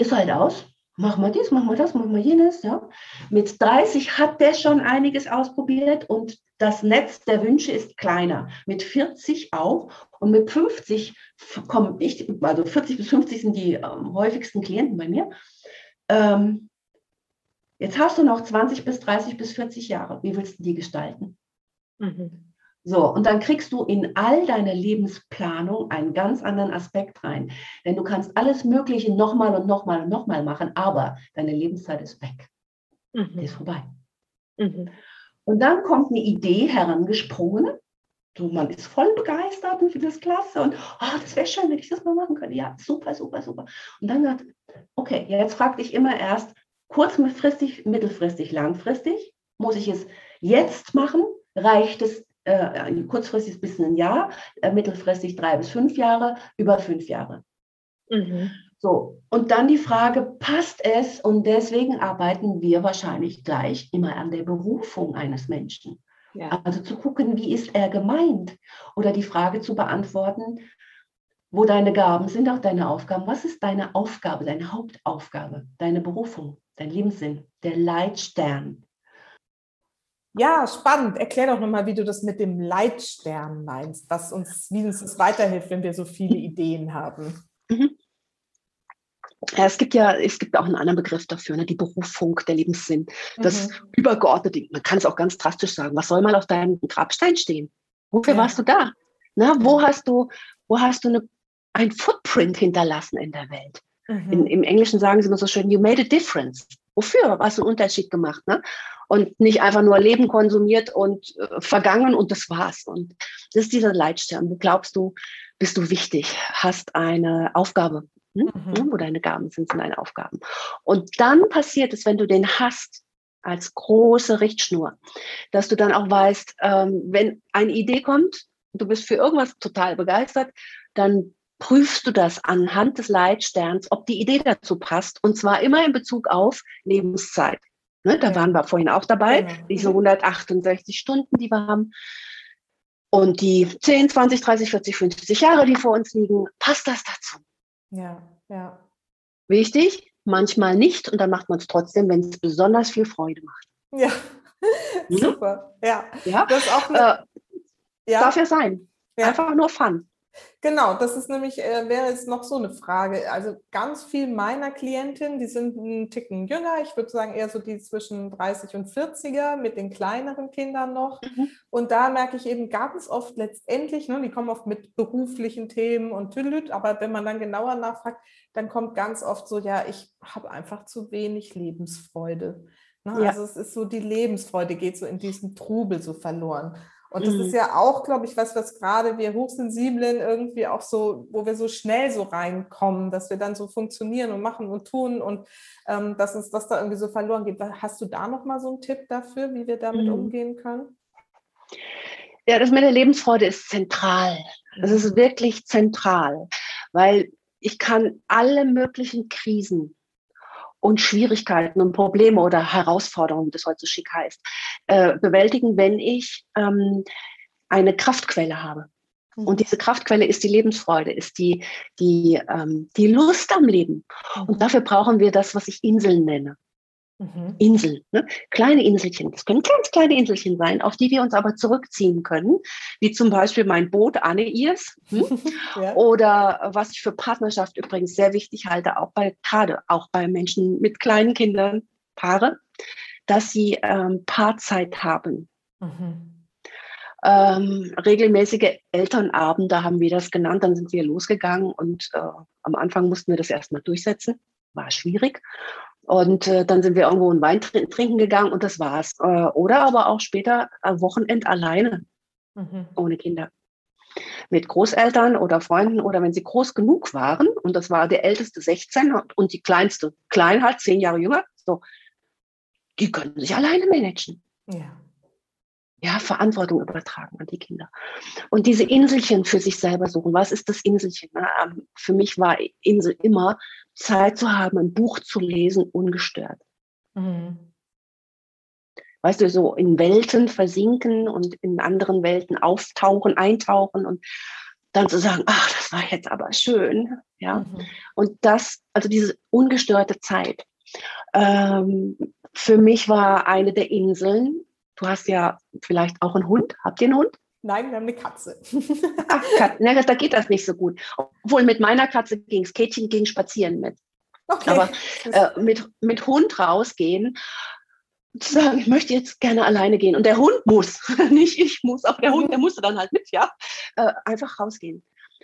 es halt aus. Mach mal dies, mach mal das, mach mal jenes. Ja. Mit 30 hat der schon einiges ausprobiert und das Netz der Wünsche ist kleiner. Mit 40 auch und mit 50 kommen ich, also 40 bis 50 sind die ähm, häufigsten Klienten bei mir. Ähm, jetzt hast du noch 20 bis 30 bis 40 Jahre. Wie willst du die gestalten? Mhm. So, und dann kriegst du in all deine Lebensplanung einen ganz anderen Aspekt rein. Denn du kannst alles Mögliche nochmal und nochmal und nochmal machen, aber deine Lebenszeit ist weg. Mhm. Die ist vorbei. Mhm. Und dann kommt eine Idee herangesprungen. So, man ist voll begeistert und findet es klasse und oh, das wäre schön, wenn ich das mal machen könnte. Ja, super, super, super. Und dann sagt, okay, jetzt frag dich immer erst kurzfristig, mittelfristig, langfristig. Muss ich es jetzt machen? Reicht es äh, kurzfristig bis ein Jahr, äh, mittelfristig drei bis fünf Jahre, über fünf Jahre. Mhm. So, und dann die Frage, passt es? Und deswegen arbeiten wir wahrscheinlich gleich immer an der Berufung eines Menschen. Ja. Also zu gucken, wie ist er gemeint? Oder die Frage zu beantworten, wo deine Gaben sind, auch deine Aufgaben. Was ist deine Aufgabe, deine Hauptaufgabe, deine Berufung, dein Lebenssinn, der Leitstern? Ja, spannend. Erklär doch nochmal, wie du das mit dem Leitstern meinst, was uns, wie uns das weiterhilft, wenn wir so viele Ideen haben. Mhm. Ja, es gibt ja, es gibt auch einen anderen Begriff dafür, ne? die Berufung, der Lebenssinn, das mhm. übergeordnete. Man kann es auch ganz drastisch sagen. Was soll mal auf deinem Grabstein stehen? Wofür ja. warst du da? Na, wo hast du, wo hast du eine, ein Footprint hinterlassen in der Welt? Mhm. In, Im Englischen sagen sie immer so schön, you made a difference. Wofür? Was einen Unterschied gemacht, ne? Und nicht einfach nur Leben konsumiert und äh, vergangen und das war's. Und das ist dieser Leitstern. Wo glaubst du, bist du wichtig, hast eine Aufgabe, hm? Mhm. wo deine Gaben sind, sind deine Aufgaben. Und dann passiert es, wenn du den hast, als große Richtschnur, dass du dann auch weißt, ähm, wenn eine Idee kommt, du bist für irgendwas total begeistert, dann prüfst du das anhand des Leitsterns, ob die Idee dazu passt. Und zwar immer in Bezug auf Lebenszeit. Ne, da ja. waren wir vorhin auch dabei, genau. diese 168 Stunden, die wir haben. Und die 10, 20, 30, 40, 50 Jahre, die vor uns liegen, passt das dazu? Ja, ja. Wichtig, manchmal nicht. Und dann macht man es trotzdem, wenn es besonders viel Freude macht. Ja, mhm. super. Ja, ja? das auch eine, äh, ja. darf ja sein. Ja. Einfach nur Fun. Genau, das ist nämlich, äh, wäre jetzt noch so eine Frage. Also ganz viel meiner Klientinnen, die sind einen Ticken jünger, ich würde sagen eher so die zwischen 30 und 40er mit den kleineren Kindern noch. Mhm. Und da merke ich eben ganz oft letztendlich, ne, die kommen oft mit beruflichen Themen und Tüdelüt, aber wenn man dann genauer nachfragt, dann kommt ganz oft so, ja, ich habe einfach zu wenig Lebensfreude. Ne? Ja. Also es ist so, die Lebensfreude geht so in diesem Trubel so verloren. Und das mhm. ist ja auch, glaube ich, was, was gerade wir Hochsensiblen irgendwie auch so, wo wir so schnell so reinkommen, dass wir dann so funktionieren und machen und tun und ähm, dass uns das da irgendwie so verloren geht. Hast du da nochmal so einen Tipp dafür, wie wir damit mhm. umgehen können? Ja, das mit der Lebensfreude ist zentral. Das ist mhm. wirklich zentral, weil ich kann alle möglichen Krisen und Schwierigkeiten und Probleme oder Herausforderungen, das heute so schick heißt, äh, bewältigen, wenn ich ähm, eine Kraftquelle habe. Mhm. Und diese Kraftquelle ist die Lebensfreude, ist die, die, ähm, die Lust am Leben. Mhm. Und dafür brauchen wir das, was ich Inseln nenne. Mhm. Inseln, ne? kleine Inselchen. Das können ganz kleine Inselchen sein, auf die wir uns aber zurückziehen können, wie zum Beispiel mein Boot Anne Irs. Hm? ja. Oder was ich für Partnerschaft übrigens sehr wichtig halte, auch bei gerade auch bei Menschen mit kleinen Kindern, Paare, dass sie ähm, Paarzeit haben. Mhm. Ähm, regelmäßige Elternabende haben wir das genannt. Dann sind wir losgegangen und äh, am Anfang mussten wir das erstmal durchsetzen. War schwierig. Und äh, dann sind wir irgendwo einen Wein trinken gegangen und das war's. Äh, oder aber auch später am Wochenend alleine, mhm. ohne Kinder. Mit Großeltern oder Freunden oder wenn sie groß genug waren, und das war der älteste 16 und die kleinste klein halt, zehn Jahre jünger, so, die können sich alleine managen. Ja. Ja, Verantwortung übertragen an die Kinder. Und diese Inselchen für sich selber suchen. Was ist das Inselchen? Ähm, für mich war Insel immer Zeit zu haben, ein Buch zu lesen, ungestört. Mhm. Weißt du, so in Welten versinken und in anderen Welten auftauchen, eintauchen und dann zu sagen, ach, das war jetzt aber schön, ja. Mhm. Und das, also diese ungestörte Zeit, ähm, für mich war eine der Inseln. Du hast ja vielleicht auch einen Hund. Habt ihr einen Hund? Nein, wir haben eine Katze. Ach, Kat ne, da geht das nicht so gut. Obwohl mit meiner Katze ging es. Kätchen ging spazieren mit. Okay. Aber äh, mit, mit Hund rausgehen, zu sagen, ich möchte jetzt gerne alleine gehen. Und der Hund muss, nicht ich muss, aber der Hund, der musste dann halt mit, ja. Äh, einfach rausgehen.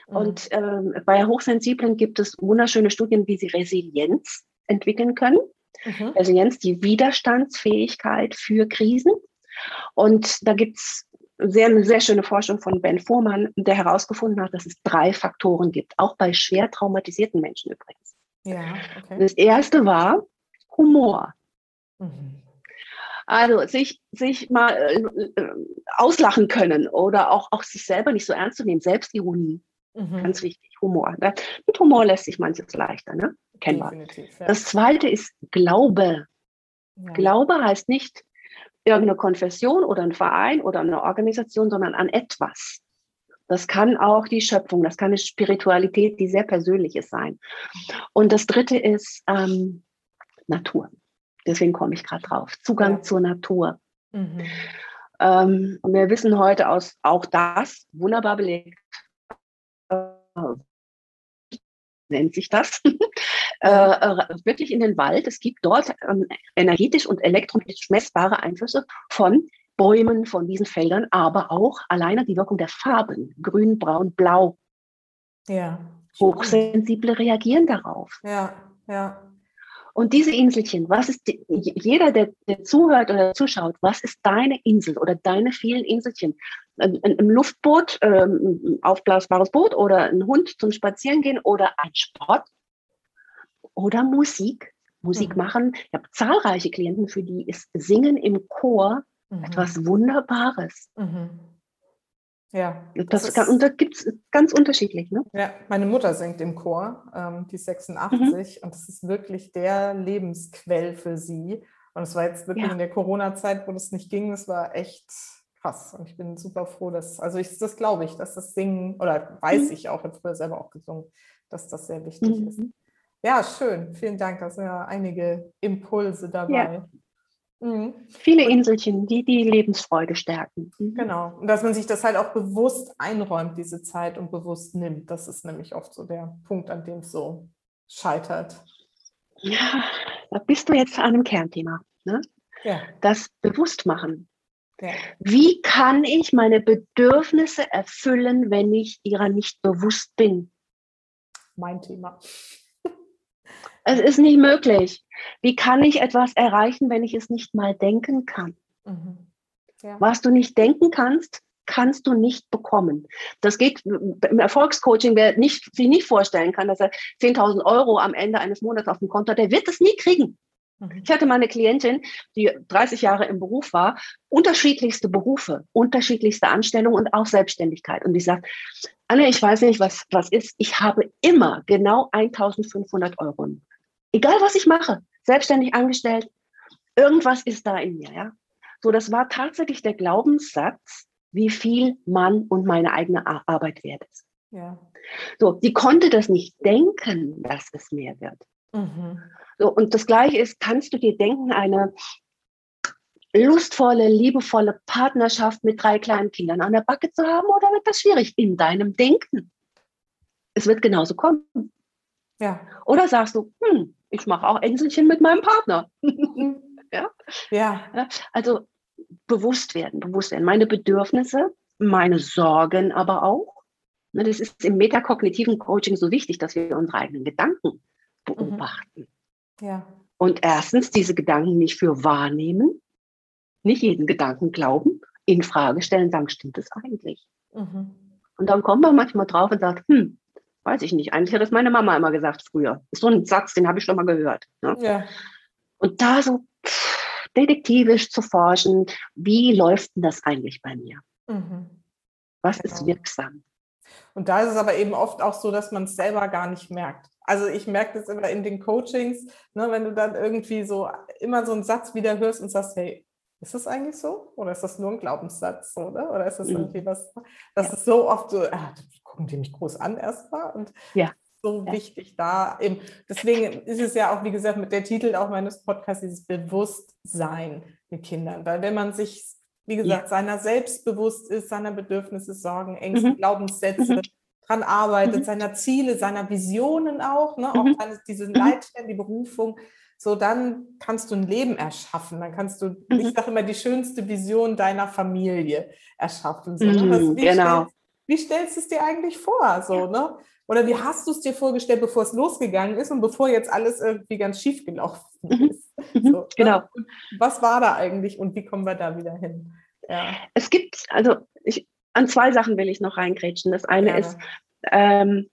Mhm. Und ähm, bei Hochsensiblen gibt es wunderschöne Studien, wie sie Resilienz entwickeln können. Mhm. Resilienz, die Widerstandsfähigkeit für Krisen. Und da gibt es sehr, eine sehr schöne Forschung von Ben Fuhrmann, der herausgefunden hat, dass es drei Faktoren gibt, auch bei schwer traumatisierten Menschen übrigens. Ja, okay. Das erste war Humor. Mhm. Also sich, sich mal äh, äh, auslachen können oder auch, auch sich selber nicht so ernst zu nehmen, Selbstironie. Mhm. Ganz wichtig, Humor. Ne? Mit Humor lässt sich manches leichter, ne? Kennbar. Ja. Das zweite ist Glaube. Ja. Glaube heißt nicht, irgendeine Konfession oder ein Verein oder eine Organisation, sondern an etwas. Das kann auch die Schöpfung, das kann eine Spiritualität, die sehr persönliches sein. Und das Dritte ist ähm, Natur. Deswegen komme ich gerade drauf. Zugang ja. zur Natur. Mhm. Ähm, wir wissen heute aus auch das wunderbar belegt, nennt sich das, äh, äh, wirklich in den Wald. Es gibt dort ähm, energetisch und elektromagnetisch messbare Einflüsse von Bäumen, von diesen Feldern, aber auch alleine die Wirkung der Farben, grün, braun, blau. Ja. Hochsensible reagieren darauf. Ja, ja. Und diese Inselchen, was ist die, jeder, der, der, zuhört oder zuschaut, was ist deine Insel oder deine vielen Inselchen? Ein, ein Luftboot, ähm, ein aufblasbares Boot oder ein Hund zum Spazierengehen oder ein Sport oder Musik. Musik mhm. machen. Ich habe zahlreiche Klienten, für die ist Singen im Chor mhm. etwas Wunderbares. Mhm. Ja. Das, das ist, und da gibt es ganz unterschiedlich. Ne? Ja, meine Mutter singt im Chor, ähm, die ist 86, mhm. und das ist wirklich der Lebensquell für sie. Und es war jetzt wirklich ja. in der Corona-Zeit, wo das nicht ging, das war echt krass. Und ich bin super froh, dass, also ich, das glaube ich, dass das Singen, oder weiß mhm. ich auch, ich habe früher selber auch gesungen, dass das sehr wichtig mhm. ist. Ja, schön. Vielen Dank. Da sind ja einige Impulse dabei. Ja. Mhm. Viele Inselchen, die die Lebensfreude stärken. Mhm. Genau. Und dass man sich das halt auch bewusst einräumt, diese Zeit und bewusst nimmt. Das ist nämlich oft so der Punkt, an dem es so scheitert. Ja, da bist du jetzt an einem Kernthema. Ne? Ja. Das Bewusstmachen. Ja. Wie kann ich meine Bedürfnisse erfüllen, wenn ich ihrer nicht bewusst bin? Mein Thema. Es ist nicht möglich. Wie kann ich etwas erreichen, wenn ich es nicht mal denken kann? Mhm. Ja. Was du nicht denken kannst, kannst du nicht bekommen. Das geht im Erfolgscoaching, wer nicht, sich nicht vorstellen kann, dass er 10.000 Euro am Ende eines Monats auf dem Konto hat, der wird es nie kriegen. Mhm. Ich hatte mal eine Klientin, die 30 Jahre im Beruf war, unterschiedlichste Berufe, unterschiedlichste Anstellungen und auch Selbstständigkeit. Und die sagt, Anne, ich weiß nicht, was, was ist. Ich habe immer genau 1500 Euro egal was ich mache, selbstständig angestellt, irgendwas ist da in mir, ja. So, das war tatsächlich der Glaubenssatz, wie viel Mann und meine eigene Arbeit wert ist. Ja. So, die konnte das nicht denken, dass es mehr wird. Mhm. So, und das Gleiche ist, kannst du dir denken, eine lustvolle, liebevolle Partnerschaft mit drei kleinen Kindern an der Backe zu haben oder wird das schwierig in deinem Denken? Es wird genauso kommen. Ja. Oder sagst du, hm, ich mache auch Enselchen mit meinem Partner. ja? ja. Also bewusst werden, bewusst werden. Meine Bedürfnisse, meine Sorgen aber auch. Ne, das ist im metakognitiven Coaching so wichtig, dass wir unsere eigenen Gedanken beobachten. Mhm. Ja. Und erstens diese Gedanken nicht für wahrnehmen, nicht jeden Gedanken glauben, in Frage stellen, sagen, stimmt das eigentlich? Mhm. Und dann kommt man manchmal drauf und sagt, hm, weiß ich nicht, eigentlich hat das meine Mama immer gesagt früher. Ist so ein Satz, den habe ich schon mal gehört. Ne? Ja. Und da so pff, detektivisch zu forschen, wie läuft denn das eigentlich bei mir? Mhm. Was genau. ist wirksam? Und da ist es aber eben oft auch so, dass man es selber gar nicht merkt. Also ich merke das immer in den Coachings, ne, wenn du dann irgendwie so immer so einen Satz wieder hörst und sagst, hey, ist das eigentlich so? Oder ist das nur ein Glaubenssatz? Oder, oder ist das mhm. irgendwie was, das ja. ist so oft so, ah, gucken die mich groß an erstmal und ja. so ja. wichtig da eben. Deswegen ist es ja auch, wie gesagt, mit der Titel auch meines Podcasts, dieses Bewusstsein mit Kindern. Weil wenn man sich, wie gesagt, seiner selbst bewusst ist, seiner Bedürfnisse, Sorgen, Ängste, mhm. Glaubenssätze, mhm. dran arbeitet, mhm. seiner Ziele, seiner Visionen auch, ne? auch mhm. seine, diese mhm. Leitstellen, die Berufung, so dann kannst du ein Leben erschaffen. Dann kannst du, mhm. ich sage immer, die schönste Vision deiner Familie erschaffen. So, ne? das, wie, genau. stellst, wie stellst du es dir eigentlich vor? So, ne? Oder wie hast du es dir vorgestellt, bevor es losgegangen ist und bevor jetzt alles irgendwie ganz schief gelaufen mhm. ist? Mhm. So, ne? genau. Und was war da eigentlich und wie kommen wir da wieder hin? Ja. Es gibt, also ich, an zwei Sachen will ich noch reingrätschen. Das eine Gerne. ist ähm,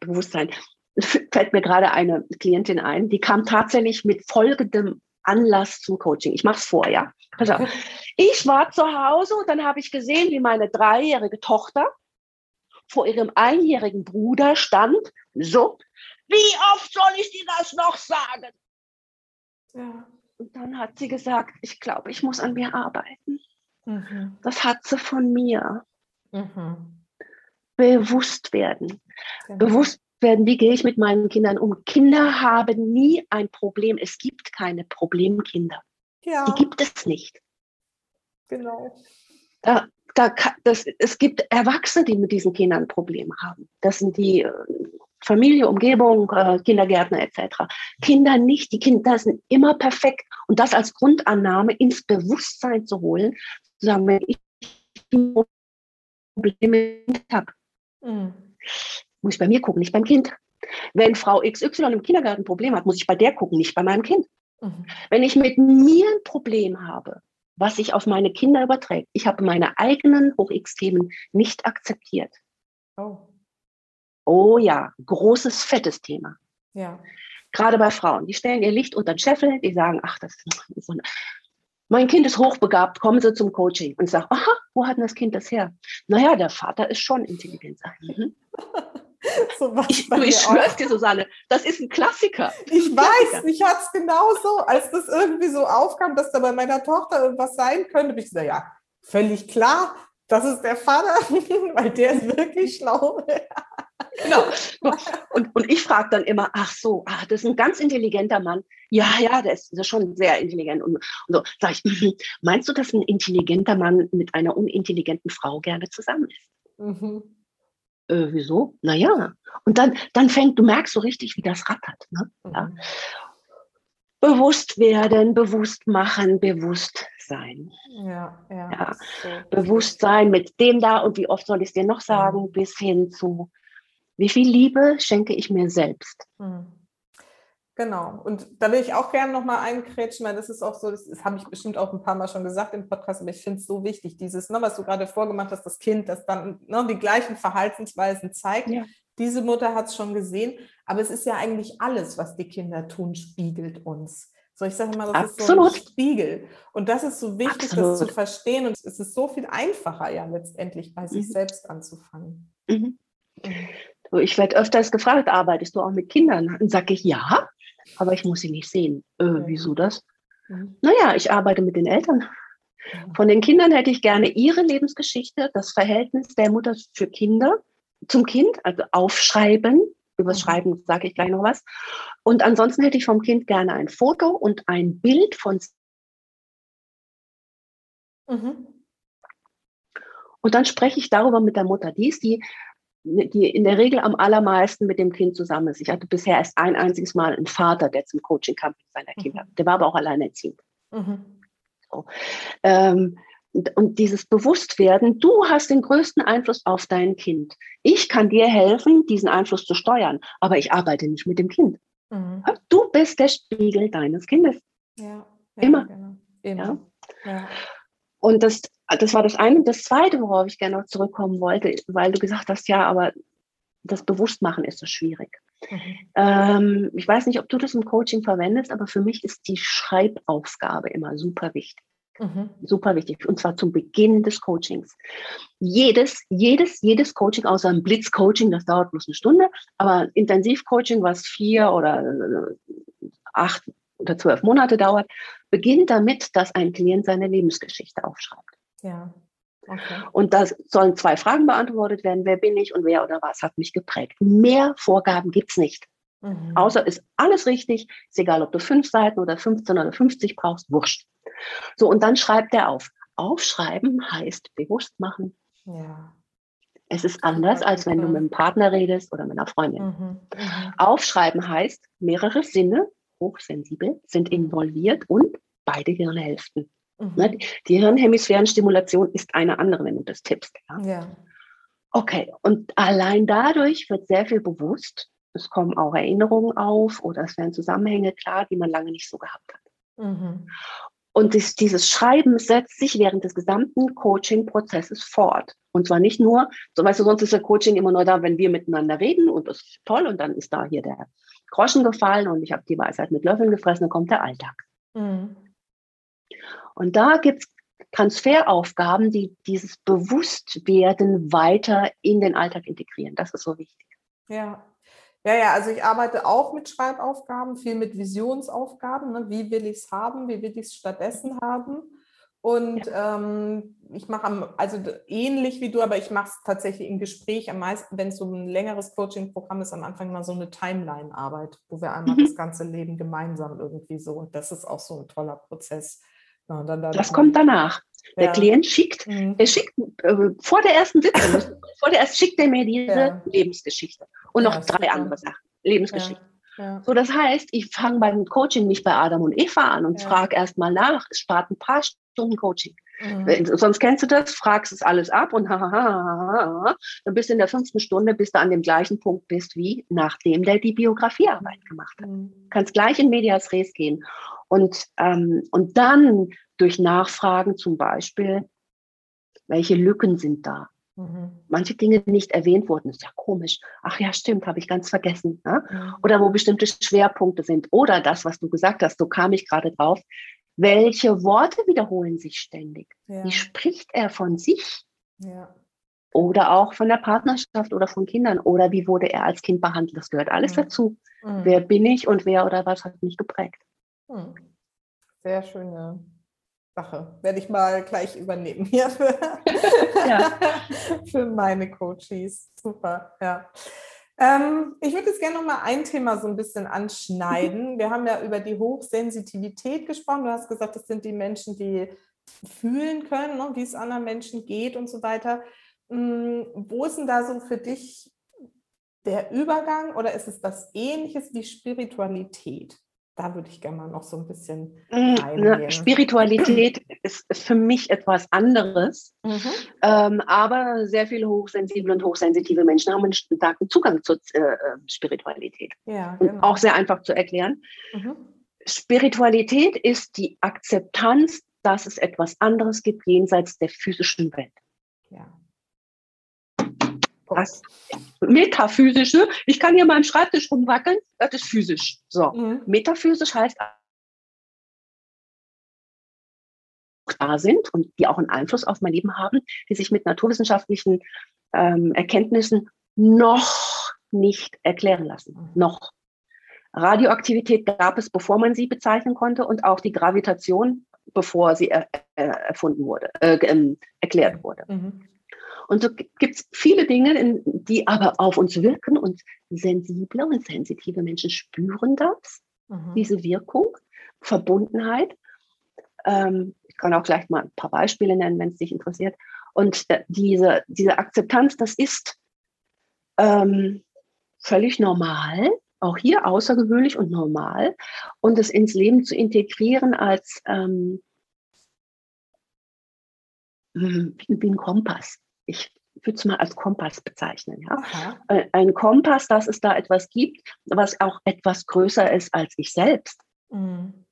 Bewusstsein fällt mir gerade eine Klientin ein, die kam tatsächlich mit folgendem Anlass zum Coaching. Ich mache es vor, ja. Also, ich war zu Hause und dann habe ich gesehen, wie meine dreijährige Tochter vor ihrem einjährigen Bruder stand. So, wie oft soll ich dir das noch sagen? Ja. Und dann hat sie gesagt, ich glaube, ich muss an mir arbeiten. Mhm. Das hat sie von mir. Mhm. Bewusst werden. Genau. Bewusst werden, wie gehe ich mit meinen Kindern um. Kinder haben nie ein Problem. Es gibt keine Problemkinder. Ja. Die gibt es nicht. Genau. Da, da, das, es gibt Erwachsene, die mit diesen Kindern Probleme haben. Das sind die äh, Familie, Umgebung, äh, Kindergärtner etc. Kinder nicht. Die Kinder sind immer perfekt. Und das als Grundannahme ins Bewusstsein zu holen, zu sagen, wenn ich Probleme habe, mhm muss ich bei mir gucken, nicht beim Kind. Wenn Frau XY im Kindergarten ein Problem hat, muss ich bei der gucken, nicht bei meinem Kind. Mhm. Wenn ich mit mir ein Problem habe, was sich auf meine Kinder überträgt, ich habe meine eigenen Hoch-X-Themen nicht akzeptiert. Oh. Oh ja, großes, fettes Thema. Ja. Gerade bei Frauen. Die stellen ihr Licht unter den Scheffel, die sagen, ach, das ist so eine mein Kind ist hochbegabt, kommen Sie zum Coaching und sagen, aha, wo hat denn das Kind das her? Naja, der Vater ist schon intelligent. Mhm. So ich ich schwör's dir, Susanne, das ist ein Klassiker. Ich weiß, ich hatte es genauso, als das irgendwie so aufkam, dass da bei meiner Tochter irgendwas sein könnte, habe ich gesagt, ja, völlig klar, das ist der Vater, weil der ist wirklich schlau. genau. Und, und ich frage dann immer, ach so, ach, das ist ein ganz intelligenter Mann. Ja, ja, der ist, der ist schon sehr intelligent. Und, und so sage ich, mhm. meinst du, dass ein intelligenter Mann mit einer unintelligenten Frau gerne zusammen ist? Mhm äh, wieso? Naja. Und dann, dann fängt, du merkst so richtig, wie das rattert. Ne? Mhm. Ja. Bewusst werden, bewusst machen, bewusst sein. Ja, ja. ja. So. Bewusstsein mit dem da und wie oft soll ich es dir noch sagen, mhm. bis hin zu, wie viel Liebe schenke ich mir selbst. Mhm. Genau. Und da will ich auch gerne nochmal einkrätschen, weil das ist auch so, das, das habe ich bestimmt auch ein paar Mal schon gesagt im Podcast, aber ich finde es so wichtig, dieses, ne, was du gerade vorgemacht hast, das Kind, das dann ne, die gleichen Verhaltensweisen zeigt. Ja. Diese Mutter hat es schon gesehen, aber es ist ja eigentlich alles, was die Kinder tun, spiegelt uns. So, ich sage immer, das Absolut. ist so ein Spiegel. Und das ist so wichtig, Absolut. das zu verstehen. Und es ist so viel einfacher, ja, letztendlich bei mhm. sich selbst anzufangen. Mhm. Ich werde öfters gefragt, arbeitest du auch mit Kindern? Dann sage ich, ja, aber ich muss sie nicht sehen. Äh, wieso das? Mhm. Naja, ich arbeite mit den Eltern. Von den Kindern hätte ich gerne ihre Lebensgeschichte, das Verhältnis der Mutter für Kinder, zum Kind, also aufschreiben, Über das Schreiben sage ich gleich noch was. Und ansonsten hätte ich vom Kind gerne ein Foto und ein Bild von. Mhm. Und dann spreche ich darüber mit der Mutter. Die ist die, die in der Regel am allermeisten mit dem Kind zusammen ist. Ich hatte bisher erst ein einziges Mal einen Vater, der zum Coaching kam mit seiner Kinder. Mhm. Der war aber auch alleinerziehend. Mhm. So. Ähm, und dieses Bewusstwerden, du hast den größten Einfluss auf dein Kind. Ich kann dir helfen, diesen Einfluss zu steuern, aber ich arbeite nicht mit dem Kind. Mhm. Du bist der Spiegel deines Kindes. Ja, ja Immer. Genau. Immer. Ja? Und das, das war das eine. Das zweite, worauf ich gerne noch zurückkommen wollte, weil du gesagt hast, ja, aber das Bewusstmachen ist so schwierig. Mhm. Ähm, ich weiß nicht, ob du das im Coaching verwendest, aber für mich ist die Schreibaufgabe immer super wichtig. Mhm. Super wichtig. Und zwar zum Beginn des Coachings. Jedes, jedes, jedes Coaching, außer ein Blitz-Coaching, das dauert bloß eine Stunde, aber Intensivcoaching, was vier oder äh, acht oder zwölf Monate dauert, beginnt damit, dass ein Klient seine Lebensgeschichte aufschreibt. Ja. Okay. Und da sollen zwei Fragen beantwortet werden. Wer bin ich und wer oder was hat mich geprägt? Mehr Vorgaben gibt es nicht. Mhm. Außer ist alles richtig, ist egal, ob du fünf Seiten oder 15 oder 50 brauchst, wurscht. So, und dann schreibt er auf. Aufschreiben heißt bewusst machen. Ja. Es ist anders, als wenn du mit einem Partner redest oder mit einer Freundin. Mhm. Mhm. Aufschreiben heißt, mehrere Sinne, hochsensibel, sind involviert und beide Hirnhälften. Mhm. Ne, die Hirnhemisphärenstimulation ist eine andere, wenn du das tippst. Ja? ja. Okay, und allein dadurch wird sehr viel bewusst. Es kommen auch Erinnerungen auf oder es werden Zusammenhänge klar, die man lange nicht so gehabt hat. Mhm. Und das, dieses Schreiben setzt sich während des gesamten Coaching-Prozesses fort. Und zwar nicht nur, so weißt du, sonst ist der Coaching immer nur da, wenn wir miteinander reden und das ist toll und dann ist da hier der Groschen gefallen und ich habe die Weisheit mit Löffeln gefressen, dann kommt der Alltag. Mhm. Und da gibt es Transferaufgaben, die dieses Bewusstwerden weiter in den Alltag integrieren. Das ist so wichtig. Ja, ja, ja, also ich arbeite auch mit Schreibaufgaben, viel mit Visionsaufgaben. Ne? Wie will ich es haben? Wie will ich es stattdessen haben? Und ja. ähm, ich mache also ähnlich wie du, aber ich mache es tatsächlich im Gespräch am meisten, wenn es so ein längeres Coaching-Programm ist, am Anfang mal so eine Timeline-Arbeit, wo wir einmal mhm. das ganze Leben gemeinsam irgendwie so, und das ist auch so ein toller Prozess. Ja, dann, dann das kommt danach. Der ja. Klient schickt, mhm. er schickt äh, vor der ersten Sitzung, vor der ersten schickt er mir diese ja. Lebensgeschichte und noch drei super. andere Sachen. Lebensgeschichte. So, das heißt, ich fange beim Coaching nicht bei Adam und Eva an und frage erst mal nach. Es spart ein paar Stunden Coaching. Mhm. Sonst kennst du das, fragst es alles ab und dann bist du in der fünften Stunde, bis du an dem gleichen Punkt bist, wie nachdem der die Biografiearbeit gemacht hat. Mhm. Kannst gleich in Medias Res gehen. Und, ähm, und dann durch Nachfragen zum Beispiel, welche Lücken sind da? Mhm. Manche Dinge nicht erwähnt wurden, ist ja komisch. Ach ja, stimmt, habe ich ganz vergessen. Ne? Mhm. Oder wo bestimmte Schwerpunkte sind. Oder das, was du gesagt hast, so kam ich gerade drauf. Welche Worte wiederholen sich ständig? Ja. Wie spricht er von sich? Ja. Oder auch von der Partnerschaft oder von Kindern. Oder wie wurde er als Kind behandelt? Das gehört alles mhm. dazu. Mhm. Wer bin ich und wer oder was hat mich geprägt? Mhm. Sehr schöne Sache. Werde ich mal gleich übernehmen hier für, ja. für meine Coaches. Super, ja. Ähm, ich würde jetzt gerne noch mal ein Thema so ein bisschen anschneiden. Wir haben ja über die Hochsensitivität gesprochen. Du hast gesagt, das sind die Menschen, die fühlen können, ne, wie es anderen Menschen geht und so weiter. Hm, wo ist denn da so für dich der Übergang oder ist es was ähnliches wie Spiritualität? Da würde ich gerne mal noch so ein bisschen mm, eingehen. Spiritualität ist, ist, für mich etwas anderes, mhm. ähm, aber sehr viele hochsensible und hochsensitive Menschen haben einen starken Zugang zur äh, äh, Spiritualität. Ja, genau. Und auch sehr einfach zu erklären. Mhm. Spiritualität ist die Akzeptanz, dass es etwas anderes gibt jenseits der physischen Welt. Ja. Das Metaphysische, ich kann hier im Schreibtisch rumwackeln, das ist physisch. So, mhm. metaphysisch heißt da sind und die auch einen Einfluss auf mein Leben haben, die sich mit naturwissenschaftlichen ähm, Erkenntnissen noch nicht erklären lassen. Mhm. Noch. Radioaktivität gab es, bevor man sie bezeichnen konnte und auch die Gravitation, bevor sie er, äh, erfunden wurde, äh, ähm, erklärt wurde. Mhm. Und so gibt es viele Dinge, die aber auf uns wirken und sensible und sensitive Menschen spüren das, mhm. diese Wirkung, Verbundenheit. Ähm, ich kann auch gleich mal ein paar Beispiele nennen, wenn es dich interessiert. Und äh, diese, diese Akzeptanz, das ist ähm, völlig normal, auch hier außergewöhnlich und normal. Und es ins Leben zu integrieren als ähm, wie ein Kompass. Ich würde es mal als Kompass bezeichnen. Ja? Äh, ein Kompass, dass es da etwas gibt, was auch etwas größer ist als ich selbst. Mhm.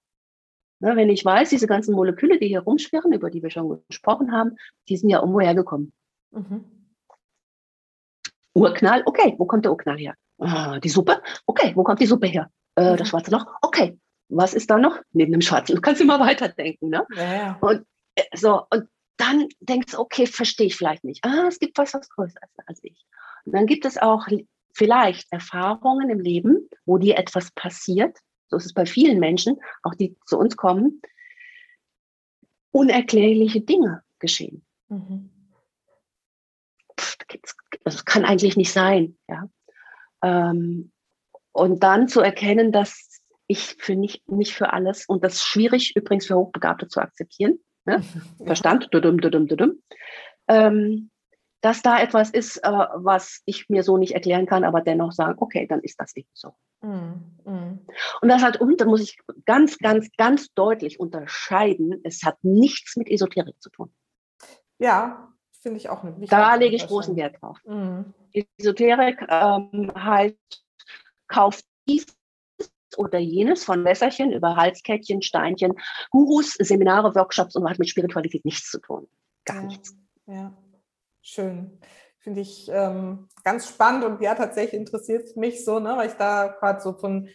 Na, wenn ich weiß, diese ganzen Moleküle, die hier rumschwirren, über die wir schon gesprochen haben, die sind ja irgendwo hergekommen. Mhm. Urknall, okay, wo kommt der Urknall her? Ah, die Suppe, okay, wo kommt die Suppe her? Äh, mhm. Das schwarze Loch, okay. Was ist da noch? Neben dem schwarzen. Du kannst immer weiterdenken. Ne? Ja, ja. Und äh, so, und dann denkst du, okay, verstehe ich vielleicht nicht. Ah, es gibt was, was größer ist als ich. Und dann gibt es auch vielleicht Erfahrungen im Leben, wo dir etwas passiert. So ist es bei vielen Menschen, auch die zu uns kommen, unerklärliche Dinge geschehen. Mhm. das kann eigentlich nicht sein. Ja? Ähm, und dann zu erkennen, dass ich für nicht, nicht für alles, und das ist schwierig übrigens für Hochbegabte zu akzeptieren, ne? ja. Verstand, dudum, dudum, dudum, ähm, dass da etwas ist, äh, was ich mir so nicht erklären kann, aber dennoch sagen, okay, dann ist das eben so. Mm, mm. Und das hat, und da muss ich ganz, ganz, ganz deutlich unterscheiden, es hat nichts mit Esoterik zu tun. Ja, finde ich auch nicht. Da lege ich großen Wert drauf. Mm. Esoterik ähm, heißt, kauft dies oder jenes, von Messerchen über Halskettchen, Steinchen, Gurus, Seminare, Workshops und hat mit Spiritualität nichts zu tun. Gar ja, nichts. Ja, schön. Finde ich ähm, ganz spannend und ja, tatsächlich interessiert es mich so, ne, weil ich da gerade so von